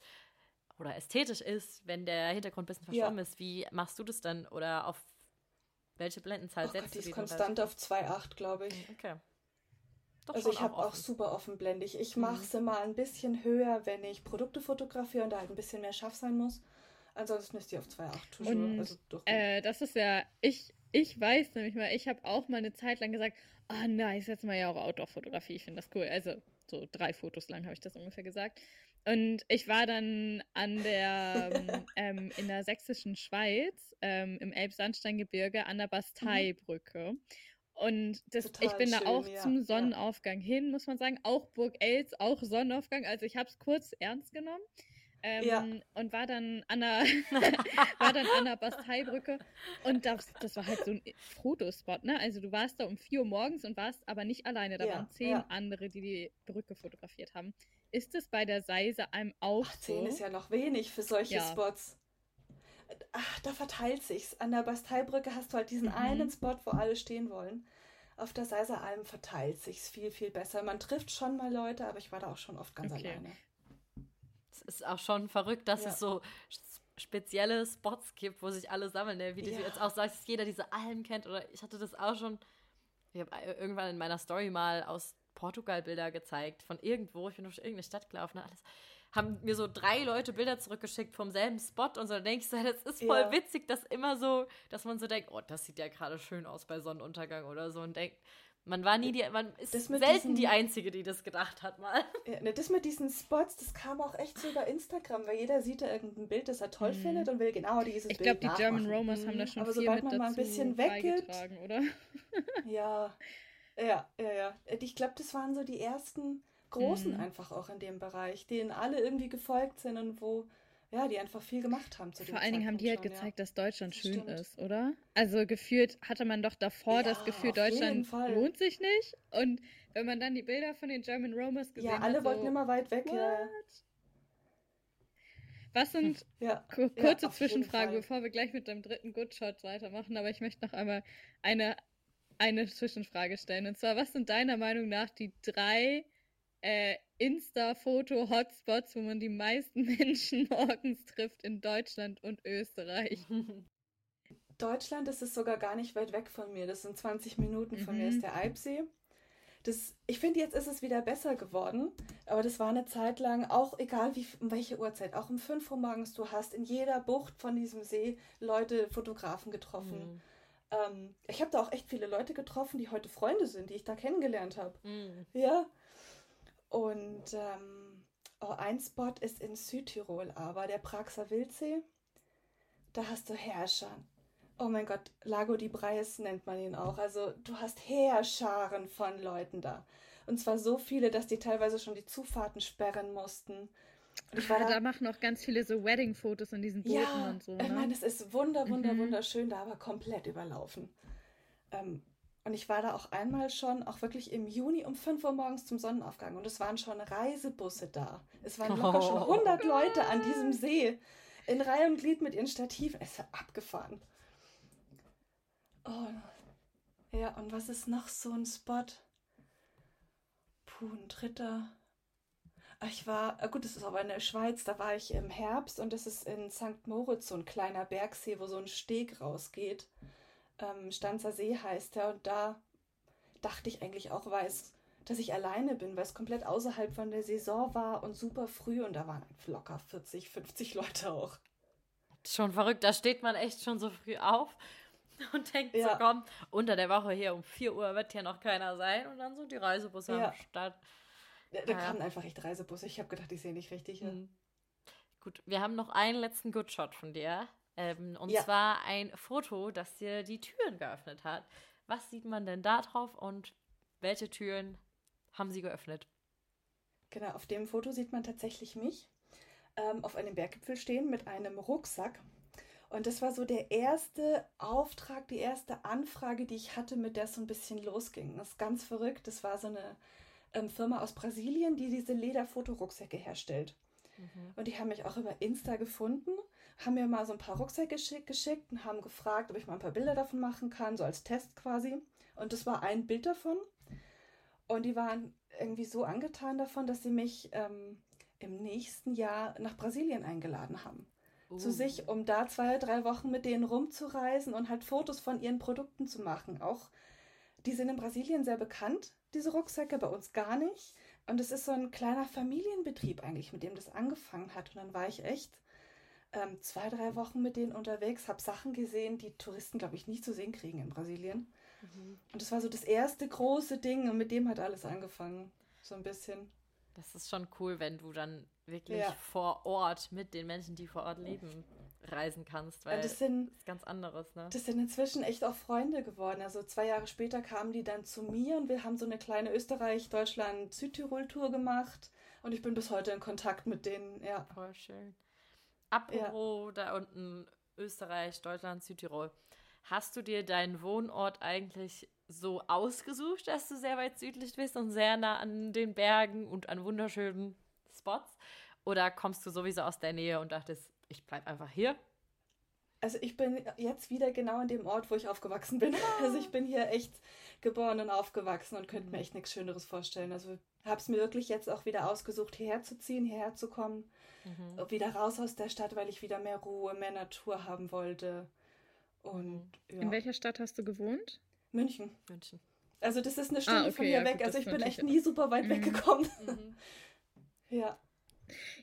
oder ästhetisch ist, wenn der Hintergrund ein bisschen Ja. verschwommen ist. Wie machst du das dann? Oder auf welche Blendenzahl Oh setzt Gott, du die ist dann? konstant auf 2,8, glaube ich. Okay. Doch Also ich habe auch offen. super offenblendig. Ich Mhm. mache sie mal ein bisschen höher, wenn ich Produkte fotografiere und da halt ein bisschen mehr scharf sein muss. Ansonsten ist die auf 2,8 toujours. Und, also Äh, das ist ja, ich, ich weiß nämlich mal, ich habe auch mal eine Zeit lang gesagt, ah nice, jetzt mal ja auch Outdoor-Fotografie, ich finde das cool. Also so drei Fotos lang habe ich das ungefähr gesagt. Und ich war dann an der, ähm, ähm, in der sächsischen Schweiz, ähm, im Elbsandsteingebirge, an der Basteibrücke. Und das, ich bin da schön, auch ja, zum ja. Sonnenaufgang hin, muss man sagen. Auch Burg Els, auch Sonnenaufgang. Also ich habe es kurz ernst genommen. Ähm, Ja. Und war dann an der, war dann an der Basteibrücke und das, das war halt so ein Fotospot, ne? Also du warst da um 4 Uhr morgens und warst aber nicht alleine, da Ja, waren zehn ja. andere, die die Brücke fotografiert haben. Ist es bei der Seise einem auch Ach, so? 10 ist ja noch wenig für solche. Spots. Ach, da verteilt sich's. An der Basteibrücke hast du halt diesen Mhm. einen Spot, wo alle stehen wollen. Auf der Seiser Alm verteilt sich's viel, viel besser. Man trifft schon mal Leute, aber ich war da auch schon oft ganz Okay. alleine. Es ist auch schon verrückt, dass Ja. es so spezielle Spots gibt, wo sich alle sammeln. Ne? Wie du Ja. jetzt auch sagst, dass jeder diese Alm kennt. Oder ich hatte das auch schon. Ich habe irgendwann in meiner Story mal aus Portugal Bilder gezeigt. Von irgendwo. Ich bin durch irgendeine Stadt gelaufen. ne, Alles. Haben mir so drei Leute Bilder zurückgeschickt vom selben Spot. Und so denke ich so, das ist voll Ja. witzig, dass immer so, dass man so denkt, oh, das sieht ja gerade schön aus bei Sonnenuntergang oder so. Und denkt, man war nie die, man ist selten diesen- die Einzige, die das gedacht hat mal. Ja, ne, das mit diesen Spots, das kam auch echt so über Instagram, weil jeder sieht da irgendein Bild, das er toll Mhm. findet und will genau dieses Ich Bild glaube, die German. Romers haben da Mhm. schon Aber viel sobald mit man mal ein bisschen beigetragen, oder? Ja, ja, ja, ja. Ich glaube, das waren so die ersten Großen Mhm. einfach auch in dem Bereich, denen alle irgendwie gefolgt sind und wo, ja, die einfach viel gemacht haben zu dem Vor allen Dingen haben die halt schon, gezeigt, dass Deutschland Das schön stimmt. ist, oder? Also gefühlt hatte man doch davor das Ja, Gefühl, auf jeden Deutschland lohnt sich nicht. Und wenn man dann die Bilder von den German Romers Ja, gesehen ja alle hat, wollten so, immer weit weg. Ja? Was sind, ja. ku- Ja, kurze auf jeden Zwischenfrage, Fall. bevor wir gleich mit dem dritten Good Shot weitermachen, aber ich möchte noch einmal eine, eine Zwischenfrage stellen. Und zwar, was sind deiner Meinung nach die drei äh, Insta-Foto-Hotspots, wo man die meisten Menschen morgens trifft in Deutschland und Österreich? Deutschland das ist sogar gar nicht weit weg von mir. Das sind 20 Minuten von mir, Mhm. ist der Eibsee. Das, ich finde, jetzt ist es wieder besser geworden, aber das war eine Zeit lang, auch egal wie, um welche Uhrzeit, auch um 5 Uhr morgens, du hast in jeder Bucht von diesem See Leute, Fotografen getroffen. Mhm. Ähm, ich habe da auch echt viele Leute getroffen, die heute Freunde sind, die ich da kennengelernt habe. Mhm. Ja. Und ähm, oh, ein Spot ist in Südtirol, aber der Praxer Wildsee. Da hast du Herrscher. Oh mein Gott, Lago di Breis nennt man ihn auch. Also du hast Heerscharen von Leuten da. Und zwar so viele, dass die teilweise schon die Zufahrten sperren mussten. Und ich war Ah, da, da machen auch ganz viele so Wedding-Fotos in diesen Booten ja, und so. ich Ne? meine, es ist wunder, wunder, Mhm. wunderschön da, aber komplett überlaufen. Ähm, und ich war da auch einmal schon, auch wirklich im Juni um 5 Uhr morgens zum Sonnenaufgang. Und es waren schon Reisebusse da. Es waren locker schon Oh. 100 Leute an diesem See. In Reihe und Glied mit ihren Stativen. Es war abgefahren. Oh. Ja, und was ist noch so ein Spot? Puh, ein dritter. Ah, Ich war, ah gut, das ist aber in der Schweiz, da war ich im Herbst und das ist in St. Moritz so ein kleiner Bergsee, wo so ein Steg rausgeht. Ähm, Stanzer See heißt der und da dachte ich eigentlich auch, weil es, dass ich alleine bin, weil es komplett außerhalb von der Saison war und super früh und da waren locker 40, 50 Leute auch. Schon verrückt, da steht man echt schon so früh auf und denkt Ja. so, komm, unter der Woche hier um 4 Uhr wird hier noch keiner sein und dann sind die Reisebusse Ja. am Start. Da, da Ja. kamen einfach echt Reisebusse. Ich habe gedacht, ich sehe nicht richtig. Ja. Mhm. Gut, wir haben noch einen letzten Good Shot von dir. Ähm, und Ja. zwar ein Foto, das dir die Türen geöffnet hat. Was sieht man denn da drauf und welche Türen haben sie geöffnet? Genau, auf dem Foto sieht man tatsächlich mich ähm, auf einem Berggipfel stehen mit einem Rucksack. Und das war so der erste Auftrag, die erste Anfrage, die ich hatte, mit der es so ein bisschen losging. Das ist ganz verrückt. Das war so eine ähm, Firma aus Brasilien, die diese Lederfotorucksäcke herstellt. Und die haben mich auch über Insta gefunden, haben mir mal so ein paar Rucksäcke geschick, geschickt und haben gefragt, ob ich mal ein paar Bilder davon machen kann, so als Test quasi. Und das war ein Bild davon. Und die waren irgendwie so angetan davon, dass sie mich ähm, im nächsten Jahr nach Brasilien eingeladen haben. Zu Uh. sich, um da zwei, drei Wochen mit denen rumzureisen und halt Fotos von ihren Produkten zu machen. Auch die sind in Brasilien sehr bekannt, diese Rucksäcke, bei uns gar nicht. Und es ist so ein kleiner Familienbetrieb eigentlich, mit dem das angefangen hat. Und dann war ich echt ähm, zwei, drei Wochen mit denen unterwegs, habe Sachen gesehen, die Touristen, glaube ich, nicht zu sehen kriegen in Brasilien. Mhm. Und das war so das erste große Ding und mit dem hat alles angefangen. So ein bisschen. Das ist schon cool, wenn du dann wirklich Ja. vor Ort mit den Menschen, die vor Ort leben, reisen kannst, weil das das sind, ist ganz anderes, ne? das sind inzwischen echt auch Freunde geworden. Also zwei Jahre später kamen die dann zu mir und wir haben so eine kleine Österreich-Deutschland-Südtirol-Tour gemacht. Und ich bin bis heute in Kontakt mit denen, ja. Voll schön. Apropos da unten Österreich, Deutschland, Südtirol. Hast du dir deinen Wohnort eigentlich so ausgesucht, dass du sehr weit südlich bist und sehr nah an den Bergen und an wunderschönen Spots? Oder kommst du sowieso aus der Nähe und dachtest, ich bleib einfach hier? Also ich bin jetzt wieder genau in dem Ort, wo ich aufgewachsen bin. Also ich bin hier echt geboren und aufgewachsen und könnte mir echt nichts Schöneres vorstellen. Also habe es mir wirklich jetzt auch wieder ausgesucht, hierher zu ziehen, hierher zu kommen, Mhm. wieder raus aus der Stadt, weil ich wieder mehr Ruhe, mehr Natur haben wollte. Und ja. In welcher Stadt hast du gewohnt? München. München. Also das ist eine Stunde okay, von hier ja, weg. gut, also ich bin echt nie super weit Mhm. weggekommen. Mhm. Ja.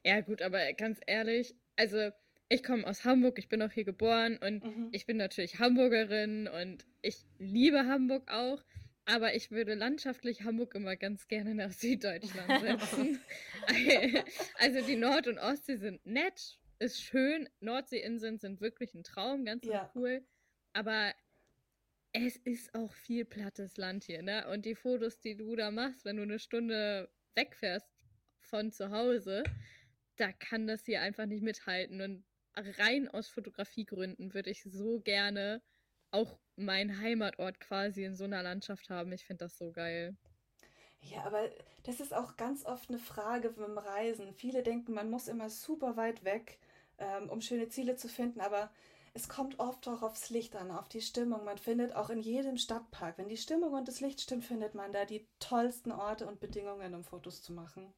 Ja, gut, aber ganz ehrlich, also ich komme aus Hamburg, ich bin auch hier geboren und Mhm. ich bin natürlich Hamburgerin und ich liebe Hamburg auch, aber ich würde landschaftlich Hamburg immer ganz gerne nach Süddeutschland setzen. also die Nord- und Ostsee sind nett, ist schön, Nordseeinseln sind wirklich ein Traum, ganz, Ja. cool, aber es ist auch viel plattes Land hier, ne? Und die Fotos, die du da machst, wenn du eine Stunde wegfährst von zu Hause, da kann das hier einfach nicht mithalten. Und rein aus Fotografiegründen würde ich so gerne auch meinen Heimatort quasi in so einer Landschaft haben. Ich finde das so geil. Ja, aber das ist auch ganz oft eine Frage beim Reisen. Viele denken, man muss immer super weit weg, ähm, um schöne Ziele zu finden, aber es kommt oft auch aufs Licht an, auf die Stimmung. Man findet auch in jedem Stadtpark, wenn die Stimmung und das Licht stimmt, findet man da die tollsten Orte und Bedingungen, um Fotos zu machen.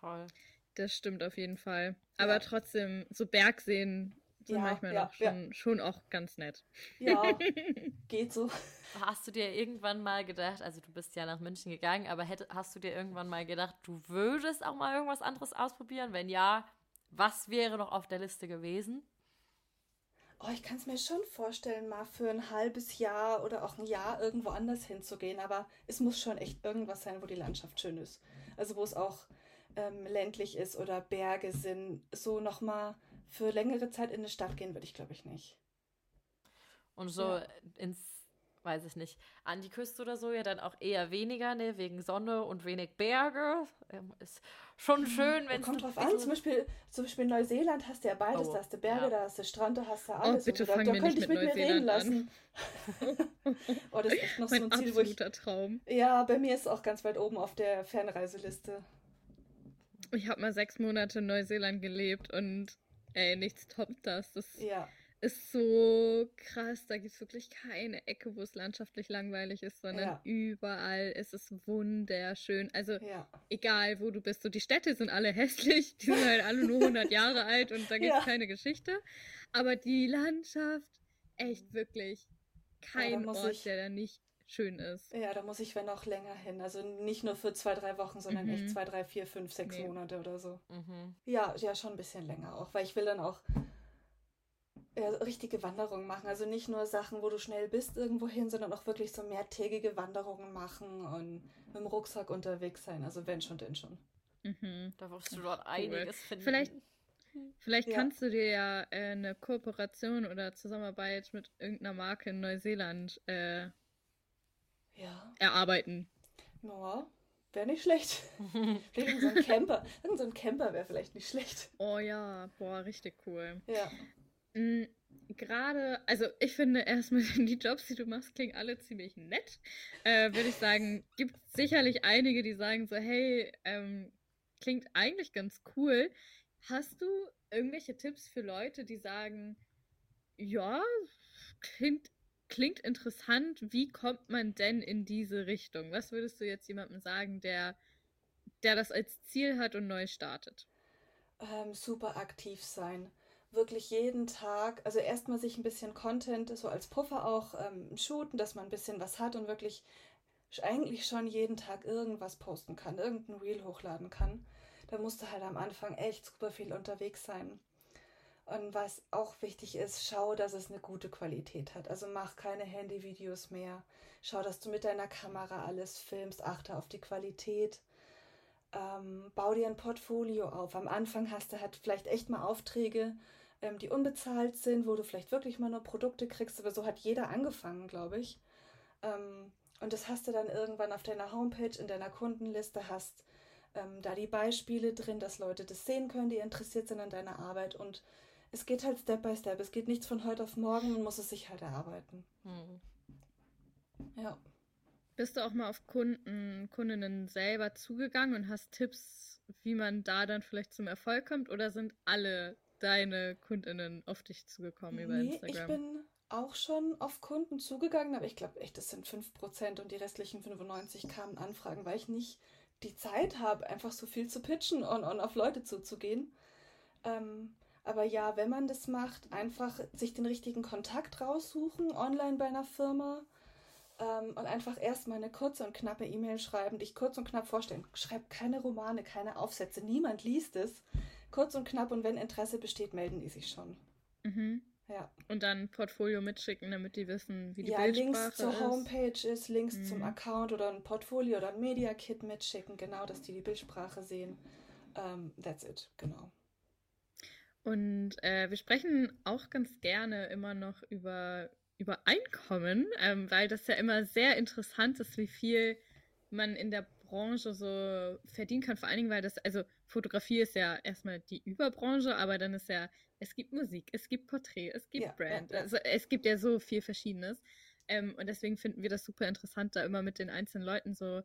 Voll. Das stimmt auf jeden Fall. Aber Ja. trotzdem, so Bergseen sind Ja, manchmal ja, noch schon, schon auch ganz nett. Ja, geht so. Hast du dir irgendwann mal gedacht, also du bist ja nach München gegangen, aber hätte, hast du dir irgendwann mal gedacht, du würdest auch mal irgendwas anderes ausprobieren? Wenn ja, was wäre noch auf der Liste gewesen? Oh, ich kann es mir schon vorstellen, mal für ein halbes Jahr oder auch ein Jahr irgendwo anders hinzugehen, aber es muss schon echt irgendwas sein, wo die Landschaft schön ist. Also wo es auch ähm, ländlich ist oder Berge sind. So nochmal für längere Zeit in eine Stadt gehen würde ich, glaube ich, nicht. Und so Ja. ins weiß ich nicht, an die Küste oder so, ja dann auch eher weniger, ne, wegen Sonne und wenig Berge. Ähm, ist schon schön, wenn es. Kommt drauf an, zum Beispiel, zum Beispiel in Neuseeland hast du ja beides, Oh, da hast du Berge, ja. da hast du Strand, da hast du alles. bitte Und da, fang da mir könnte ich mit mit mir reden lassen. oh, das ist echt noch so Mein ein Ziel, wo ich. absoluter Traum. Ja, bei mir ist es auch ganz weit oben auf der Fernreiseliste. Ich habe mal sechs Monate in Neuseeland gelebt und ey, nichts toppt das. Das Ja, ist so krass. Da gibt es wirklich keine Ecke, wo es landschaftlich langweilig ist, sondern Ja. überall ist es wunderschön. Also ja. egal, wo du bist. So, die Städte sind alle hässlich. Die sind halt alle nur 100 Jahre alt und da gibt es keine Geschichte. Aber die Landschaft, echt wirklich kein muss Ort, ich- der da nicht schön ist. Ja, da muss ich, wenn auch länger hin. Also nicht nur für zwei, drei Wochen, sondern Mhm. echt zwei, drei, vier, fünf, sechs Nee. Monate oder so. Mhm. Ja, ja, schon ein bisschen länger auch, weil ich will dann auch ja, richtige Wanderungen machen. Also nicht nur Sachen, wo du schnell bist irgendwo hin, sondern auch wirklich so mehrtägige Wanderungen machen und mit dem Rucksack unterwegs sein. Also wenn schon, denn schon. Mhm. Da wirst du dort einiges finden. Vielleicht- Vielleicht Ja. kannst du dir ja äh, eine Kooperation oder Zusammenarbeit mit irgendeiner Marke in Neuseeland äh, Ja, erarbeiten. ja wäre nicht schlecht. Vielleicht irgend so ein Camper. So ein Camper wäre vielleicht nicht schlecht. Oh ja, boah, richtig cool. Ja. Mm, Gerade, also ich finde erstmal, die Jobs, die du machst, klingen alle ziemlich nett. Äh, Würde ich sagen, gibt sicherlich einige, die sagen so, hey, ähm, klingt eigentlich ganz cool. Hast du irgendwelche Tipps für Leute, die sagen, ja, klingt, klingt interessant, wie kommt man denn in diese Richtung? Was würdest du jetzt jemandem sagen, der, der das als Ziel hat und neu startet? ähm, super aktiv sein. Wirklich jeden Tag, also erstmal sich ein bisschen Content, so als Puffer auch ähm, shooten, dass man ein bisschen was hat und wirklich eigentlich schon jeden Tag irgendwas posten kann, irgendein Reel hochladen kann. Da musst du halt am Anfang echt super viel unterwegs sein. Und was auch wichtig ist, schau, dass es eine gute Qualität hat. Also mach keine Handyvideos mehr. Schau, dass du mit deiner Kamera alles filmst. Achte auf die Qualität ähm, bau dir ein Portfolio auf. Am Anfang hast du halt vielleicht echt mal Aufträge, ähm, die unbezahlt sind, wo du vielleicht wirklich mal nur Produkte kriegst, aber so hat jeder angefangen, glaube ich. Ähm, und das hast du dann irgendwann auf deiner Homepage, in deiner Kundenliste, hast ähm, da die Beispiele drin, dass Leute das sehen können, die interessiert sind an deiner Arbeit. Und es geht halt Step by Step. Es geht nichts von heute auf morgen, man muss es sich halt erarbeiten. Hm. Ja. Bist du auch mal auf Kunden, Kundinnen selber zugegangen und hast Tipps, wie man da dann vielleicht zum Erfolg kommt? Oder sind alle deine Kundinnen auf dich zugekommen über Nee, ich Instagram? bin auch schon auf Kunden zugegangen, aber ich glaube echt, das sind 5% und die restlichen 95 kamen Anfragen, weil ich nicht die Zeit habe, einfach so viel zu pitchen und, und auf Leute zuzugehen. Ähm, aber ja, wenn man das macht, einfach sich den richtigen Kontakt raussuchen, online bei einer Firma ähm, und einfach erstmal eine kurze und knappe E-Mail schreiben, dich kurz und knapp vorstellen. Schreib keine Romane, keine Aufsätze, niemand liest es. Kurz und knapp und wenn Interesse besteht, melden die sich schon. Mhm. Ja. Und dann Portfolio mitschicken, damit die wissen, wie die ja, Bildsprache Links zur ist. Homepage ist, Links zum Mhm. Account oder ein Portfolio oder ein Media Kit mitschicken, genau, dass die die Bildsprache sehen. Ähm, that's it, genau. Und äh, wir sprechen auch ganz gerne immer noch über, über Einkommen, ähm, weil das ja immer sehr interessant ist, wie viel man in der Branche so verdienen kann. Vor allen Dingen, weil das, also Fotografie ist ja erstmal die Überbranche, aber dann ist ja, es gibt Musik, es gibt Porträt, es gibt Ja, Brand, ja, ja. also es gibt ja so viel Verschiedenes. Ähm, und deswegen finden wir das super interessant, da immer mit den einzelnen Leuten so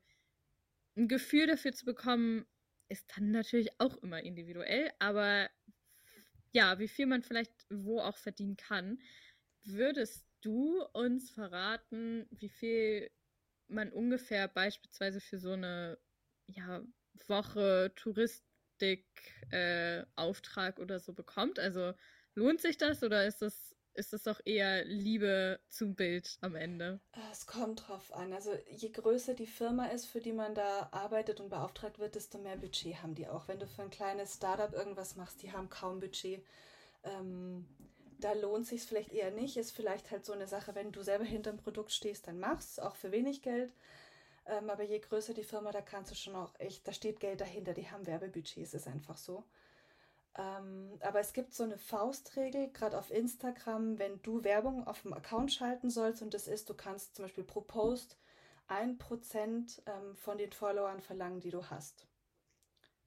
ein Gefühl dafür zu bekommen, ist dann natürlich auch immer individuell, aber ja, wie viel man vielleicht wo auch verdienen kann. Würdest du uns verraten, wie viel man ungefähr beispielsweise für so eine ja, Woche Touristik äh, oder so bekommt? Also lohnt sich das oder ist das, ist das doch eher Liebe zum Bild am Ende? Äh, Es kommt drauf an. Also je größer die Firma ist, für die man da arbeitet und beauftragt wird, desto mehr Budget haben die auch. Wenn du für ein kleines Startup irgendwas machst, die haben kaum Budget. Ähm, da lohnt sich vielleicht eher nicht. Ist vielleicht halt so eine Sache, wenn du selber hinter dem Produkt stehst, dann mach's, auch für wenig Geld. Ähm, aber je größer die Firma, da kannst du schon auch echt, da steht Geld dahinter, die haben Werbebudgets, ist einfach so. Ähm, aber es gibt so eine Faustregel, gerade auf Instagram, wenn du Werbung auf dem Account schalten sollst und das ist, du kannst zum Beispiel pro Post ein Prozent ähm, von den Followern verlangen, die du hast.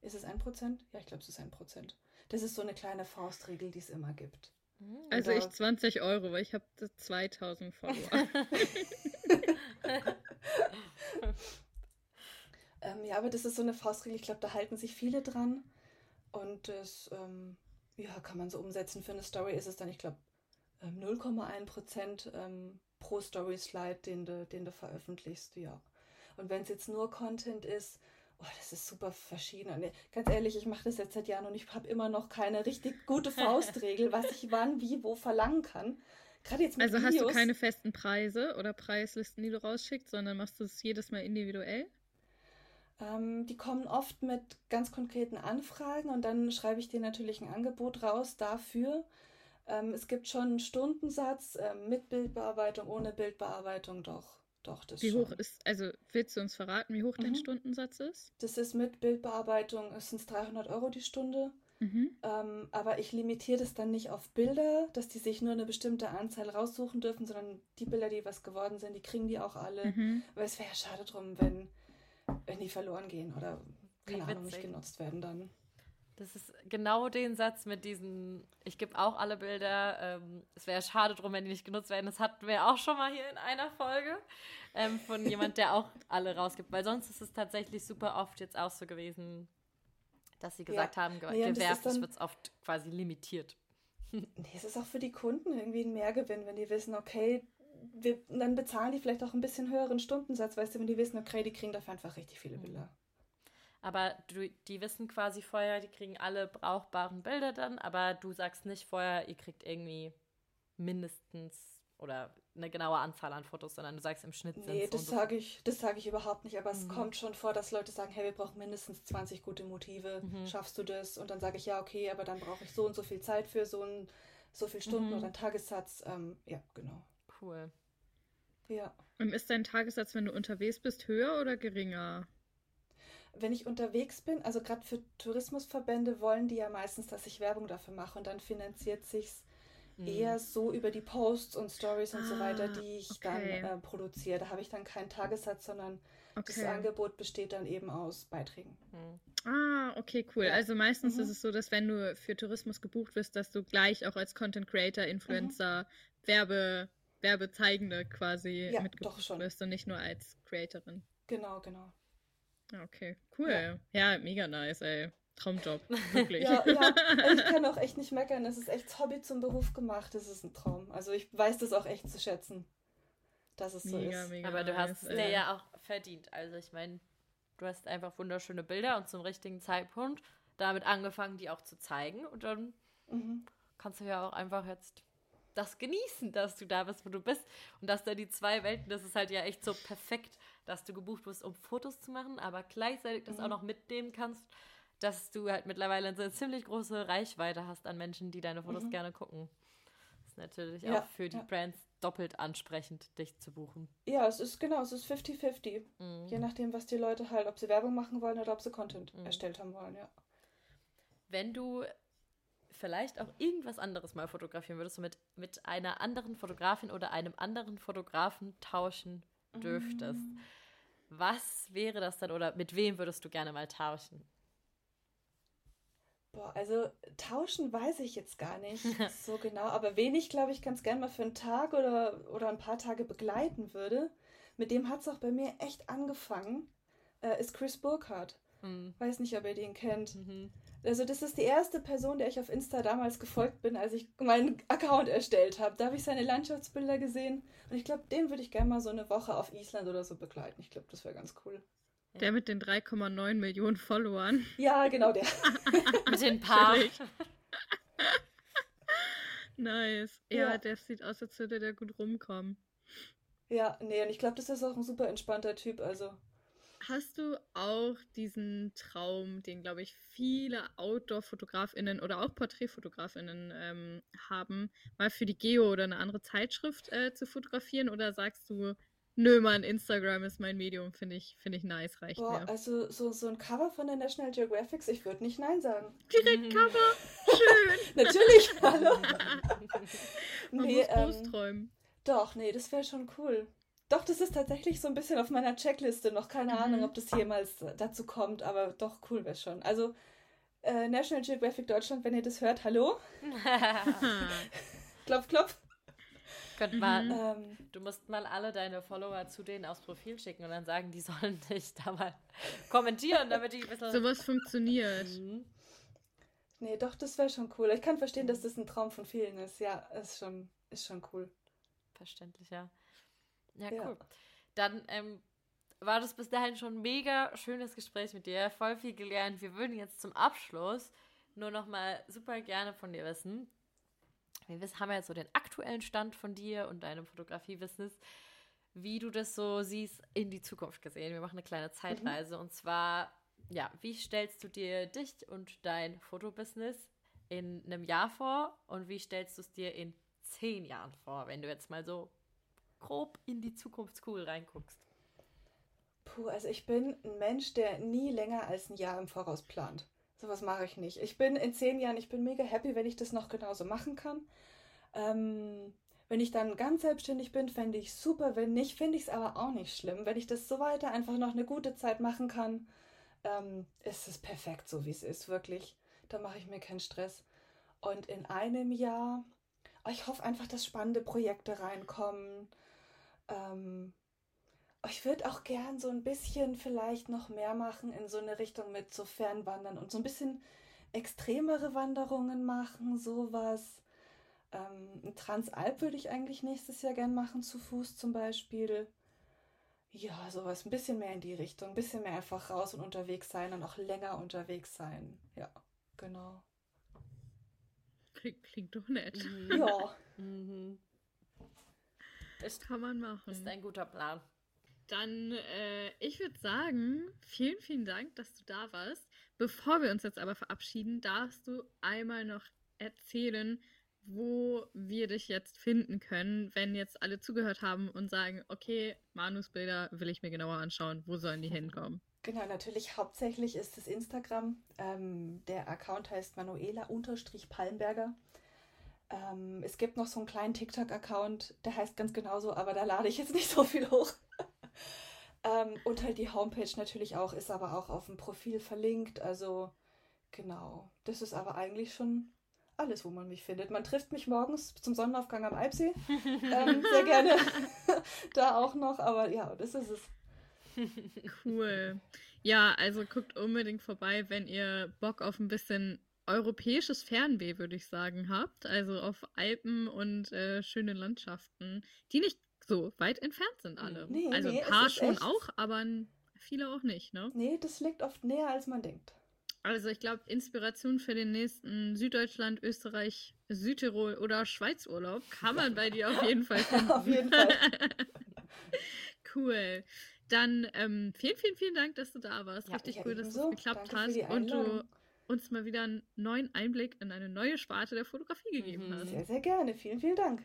Ist es ein Prozent? Ja, ich glaube, es ist ein Prozent. Das ist so eine kleine Faustregel, die es immer gibt. Also Oder- ich 20 Euro, weil ich habe 2000 Follower. Ähm, ja, aber das ist so eine Faustregel, ich glaube, da halten sich viele dran. Und das, ähm, ja, kann man so umsetzen. Für eine Story ist es dann, ich glaube, ähm, 0,1 Prozent ähm, pro Story-Slide, den du, den du veröffentlichst, ja. Und wenn es jetzt nur Content ist, oh, das ist super verschieden. Und, äh, ganz ehrlich, ich mache das jetzt seit Jahren und ich habe immer noch keine richtig gute Faustregel, was ich wann, wie, wo verlangen kann. Gerade jetzt mit Also hast du Videos. keine festen Preise oder Preislisten, die du rausschickst, sondern machst du es jedes Mal individuell? Ähm, die kommen oft mit ganz konkreten Anfragen und dann schreibe ich dir natürlich ein Angebot raus dafür. Ähm, es gibt schon einen Stundensatz ähm, mit Bildbearbeitung, ohne Bildbearbeitung, doch. Doch, das Wie schon. hoch ist, also willst du uns verraten, wie hoch dein Mhm. Stundensatz ist? Das ist mit Bildbearbeitung, es sind 300 Euro die Stunde. Mhm. Ähm, aber ich limitiere das dann nicht auf Bilder, dass die sich nur eine bestimmte Anzahl raussuchen dürfen, sondern die Bilder, die was geworden sind, die kriegen die auch alle. Mhm. Weil es wäre ja schade drum, wenn, wenn die verloren gehen oder keine Ahnung, nicht genutzt werden dann. Das ist genau den Satz mit diesen, ich gebe auch alle Bilder, ähm, es wäre schade drum, wenn die nicht genutzt werden. Das hatten wir auch schon mal hier in einer Folge ähm, von jemand, der auch alle rausgibt. Weil sonst ist es tatsächlich super oft jetzt auch so gewesen, dass sie gesagt haben, ge Nee, gewerft, das wird oft quasi limitiert. Nee, es ist auch für die Kunden irgendwie ein Mehrgewinn, wenn die wissen, okay, wir, dann bezahlen die vielleicht auch ein bisschen höheren Stundensatz, weißt du, wenn die wissen, okay, die kriegen dafür einfach richtig viele Bilder. Aber du, die wissen quasi vorher, die kriegen alle brauchbaren Bilder dann, aber du sagst nicht vorher, ihr kriegt irgendwie mindestens oder eine genaue Anzahl an Fotos, sondern du sagst im Schnitt sind Nee, es das sage ich, das sage ich überhaupt nicht, aber es Mhm. kommt schon vor, dass Leute sagen, hey, wir brauchen mindestens 20 gute Motive, Mhm. schaffst du das? Und dann sage ich, ja, okay, aber dann brauche ich so und so viel Zeit für so ein, so viel Stunden Mhm. oder einen Tagessatz. Ähm, ja, genau. Cool. Ja. Und ist dein Tagessatz, wenn du unterwegs bist, höher oder geringer? Wenn ich unterwegs bin, also gerade für Tourismusverbände wollen die ja meistens, dass ich Werbung dafür mache und dann finanziert sich's Mhm. eher so über die Posts und Stories und so weiter, Ah, die ich okay. dann äh, produziere. Da habe ich dann keinen Tagessatz, sondern das Okay. Angebot besteht dann eben aus Beiträgen. Mhm. Ah, okay, cool. Ja. Also meistens Mhm. ist es so, dass wenn du für Tourismus gebucht wirst, dass du gleich auch als Content Creator, Influencer, Werbe, Werbezeigende quasi Ja, schon. wirst und nicht nur als Creatorin. Genau, genau. Okay, cool. Ja, mega nice, ey. Traumjob, wirklich. Ja, ja, ich kann auch echt nicht meckern. Es ist echt Hobby zum Beruf gemacht. Das ist ein Traum. Also ich weiß das auch echt zu schätzen, dass es so mega, ist. mega Aber du hast es nice, dir ey. ja auch verdient. Also ich meine, du hast einfach wunderschöne Bilder und zum richtigen Zeitpunkt damit angefangen, die auch zu zeigen. Und dann Mhm. kannst du ja auch einfach jetzt das genießen, dass du da bist, wo du bist. Und dass da die zwei Welten, das ist halt ja echt so perfekt, dass du gebucht wirst, um Fotos zu machen, aber gleichzeitig das Mhm. auch noch mitnehmen kannst, dass du halt mittlerweile eine ziemlich große Reichweite hast an Menschen, die deine Fotos Mhm. gerne gucken. Das ist natürlich Ja, auch für die ja. Brands doppelt ansprechend, dich zu buchen. Ja, es ist genau, es ist 50-50. Mhm. Je nachdem, was die Leute halt, ob sie Werbung machen wollen oder ob sie Content Mhm. erstellt haben wollen, ja. wenn du vielleicht auch irgendwas anderes mal fotografieren würdest, so mit, mit einer anderen Fotografin oder einem anderen Fotografen tauschen dürftest, Mm. was wäre das dann oder mit wem würdest du gerne mal tauschen? Boah, also tauschen weiß ich jetzt gar nicht so genau, aber wen ich, glaube ich, ganz gern mal für einen Tag oder, oder ein paar Tage begleiten würde, mit dem hat es auch bei mir echt angefangen, äh, ist Chris Burkhardt. Hm. Weiß nicht, ob ihr den kennt. Mhm. Also das ist die erste Person, der ich auf Insta damals gefolgt bin, als ich meinen Account erstellt habe. Da habe ich seine Landschaftsbilder gesehen und ich glaube, den würde ich gerne mal so eine Woche auf Island oder so begleiten. Ich glaube, das wäre ganz cool. Der mit den 3,9 Millionen Followern. Ja, genau der. Mit den Paar. Nice. Ja, Ja. der sieht aus, als würde der gut rumkommen. Ja, nee, und ich glaube, das ist auch ein super entspannter Typ. Also Hast du auch diesen Traum, den, glaube ich, viele Outdoor-FotografInnen oder auch PorträtfotografInnen ähm, haben, mal für die Geo oder eine andere Zeitschrift äh, zu fotografieren? Oder sagst du, Nö, Mann, Instagram ist mein Medium, finde ich, finde ich nice, reicht Boah, mir. also so, so ein Cover von der National Geographic, ich würde nicht Nein sagen. Direkt Cover, schön. Natürlich, hallo. Man nee, muss ähm, träumen. doch, nee, das wäre schon cool. Doch, das ist tatsächlich so ein bisschen auf meiner Checkliste noch. Keine Mhm. Ahnung, ob das jemals äh, dazu kommt, aber doch, cool wäre schon. Also, äh, National Geographic Deutschland, wenn ihr das hört, hallo. Klopf, klopf. Könnt Mhm. mal, Ähm, du musst mal alle deine Follower zu denen aufs Profil schicken und dann sagen, die sollen dich da mal kommentieren, damit die ein bisschen. Sowas funktioniert. Mhm. nee, doch, das wäre schon cool. Ich kann verstehen, dass das ein Traum von vielen ist. Ja, ist schon, ist schon cool. Verständlich, ja. Ja, Ja. cool. Dann ähm, war das bis dahin schon ein mega schönes Gespräch mit dir. Voll viel gelernt. Wir würden jetzt zum Abschluss nur noch mal super gerne von dir wissen. Wir wissen, haben ja jetzt so den aktuellen Stand von dir und deinem Fotografie-Business, wie du das so siehst in die Zukunft gesehen. Wir machen eine kleine Zeitreise und zwar, ja, wie stellst du dir dich und dein Fotobusiness in einem Jahr vor und wie stellst du es dir in zehn Jahren vor, wenn du jetzt mal so grob in die Zukunftskugel reinguckst? Puh, also ich bin ein Mensch, der nie länger als ein Jahr im Voraus plant. Sowas mache ich nicht. Ich bin in zehn Jahren, ich bin mega happy, wenn ich das noch genauso machen kann. Ähm, wenn ich dann ganz selbstständig bin, fände ich super. Wenn nicht, finde ich es aber auch nicht schlimm. Wenn ich das so weiter einfach noch eine gute Zeit machen kann, ähm, ist es perfekt, so wie es ist, wirklich. Da mache ich mir keinen Stress. Und in einem Jahr, oh, ich hoffe einfach, dass spannende Projekte reinkommen. Ähm, ich würde auch gern so ein bisschen vielleicht noch mehr machen in so eine Richtung mit so Fernwandern und so ein bisschen extremere Wanderungen machen, sowas. Ähm, ein Transalp würde ich eigentlich nächstes Jahr gern machen, zu Fuß zum Beispiel. Ja, sowas, ein bisschen mehr in die Richtung, ein bisschen mehr einfach raus und unterwegs sein und auch länger unterwegs sein. Ja, genau. Klingt, klingt doch nett. Ja, Mhm. Ist, Kann man machen. ist ein guter Plan. Dann, äh, ich würde sagen, vielen, vielen Dank, dass du da warst. Bevor wir uns jetzt aber verabschieden, darfst du einmal noch erzählen, wo wir dich jetzt finden können, wenn jetzt alle zugehört haben und sagen, okay, Manus Bilder will ich mir genauer anschauen. Wo sollen die hinkommen? Genau, natürlich hauptsächlich ist es Instagram. Ähm, der Account heißt Manuela-Palmberger. Ähm, es gibt noch so einen kleinen TikTok-Account, der heißt ganz genauso, aber da lade ich jetzt nicht so viel hoch. ähm, und halt die Homepage natürlich auch, ist aber auch auf dem Profil verlinkt. Also genau, das ist aber eigentlich schon alles, wo man mich findet. Man trifft mich morgens zum Sonnenaufgang am Alpsee. ähm, sehr gerne da auch noch, aber ja, das ist es. Cool. Ja, also guckt unbedingt vorbei, wenn ihr Bock auf ein bisschen europäisches Fernweh, würde ich sagen, habt. Also auf Alpen und äh, schöne Landschaften, die nicht so weit entfernt sind alle. Nee, also nee, ein es paar schon echt- auch, aber viele auch nicht, ne? Nee, das liegt oft näher, als man denkt. Also ich glaube, Inspiration für den nächsten Süddeutschland, Österreich, Südtirol oder Schweizurlaub kann man bei dir auf jeden Fall finden. Auf jeden Fall. cool. Dann ähm, vielen, vielen, vielen Dank, dass du da warst. Ja, Richtig cool, dass ebenso. das geklappt Danke hast und du. Uns mal wieder einen neuen Einblick in eine neue Sparte der Fotografie gegeben Mhm. hast. Sehr, sehr gerne. Vielen, vielen Dank.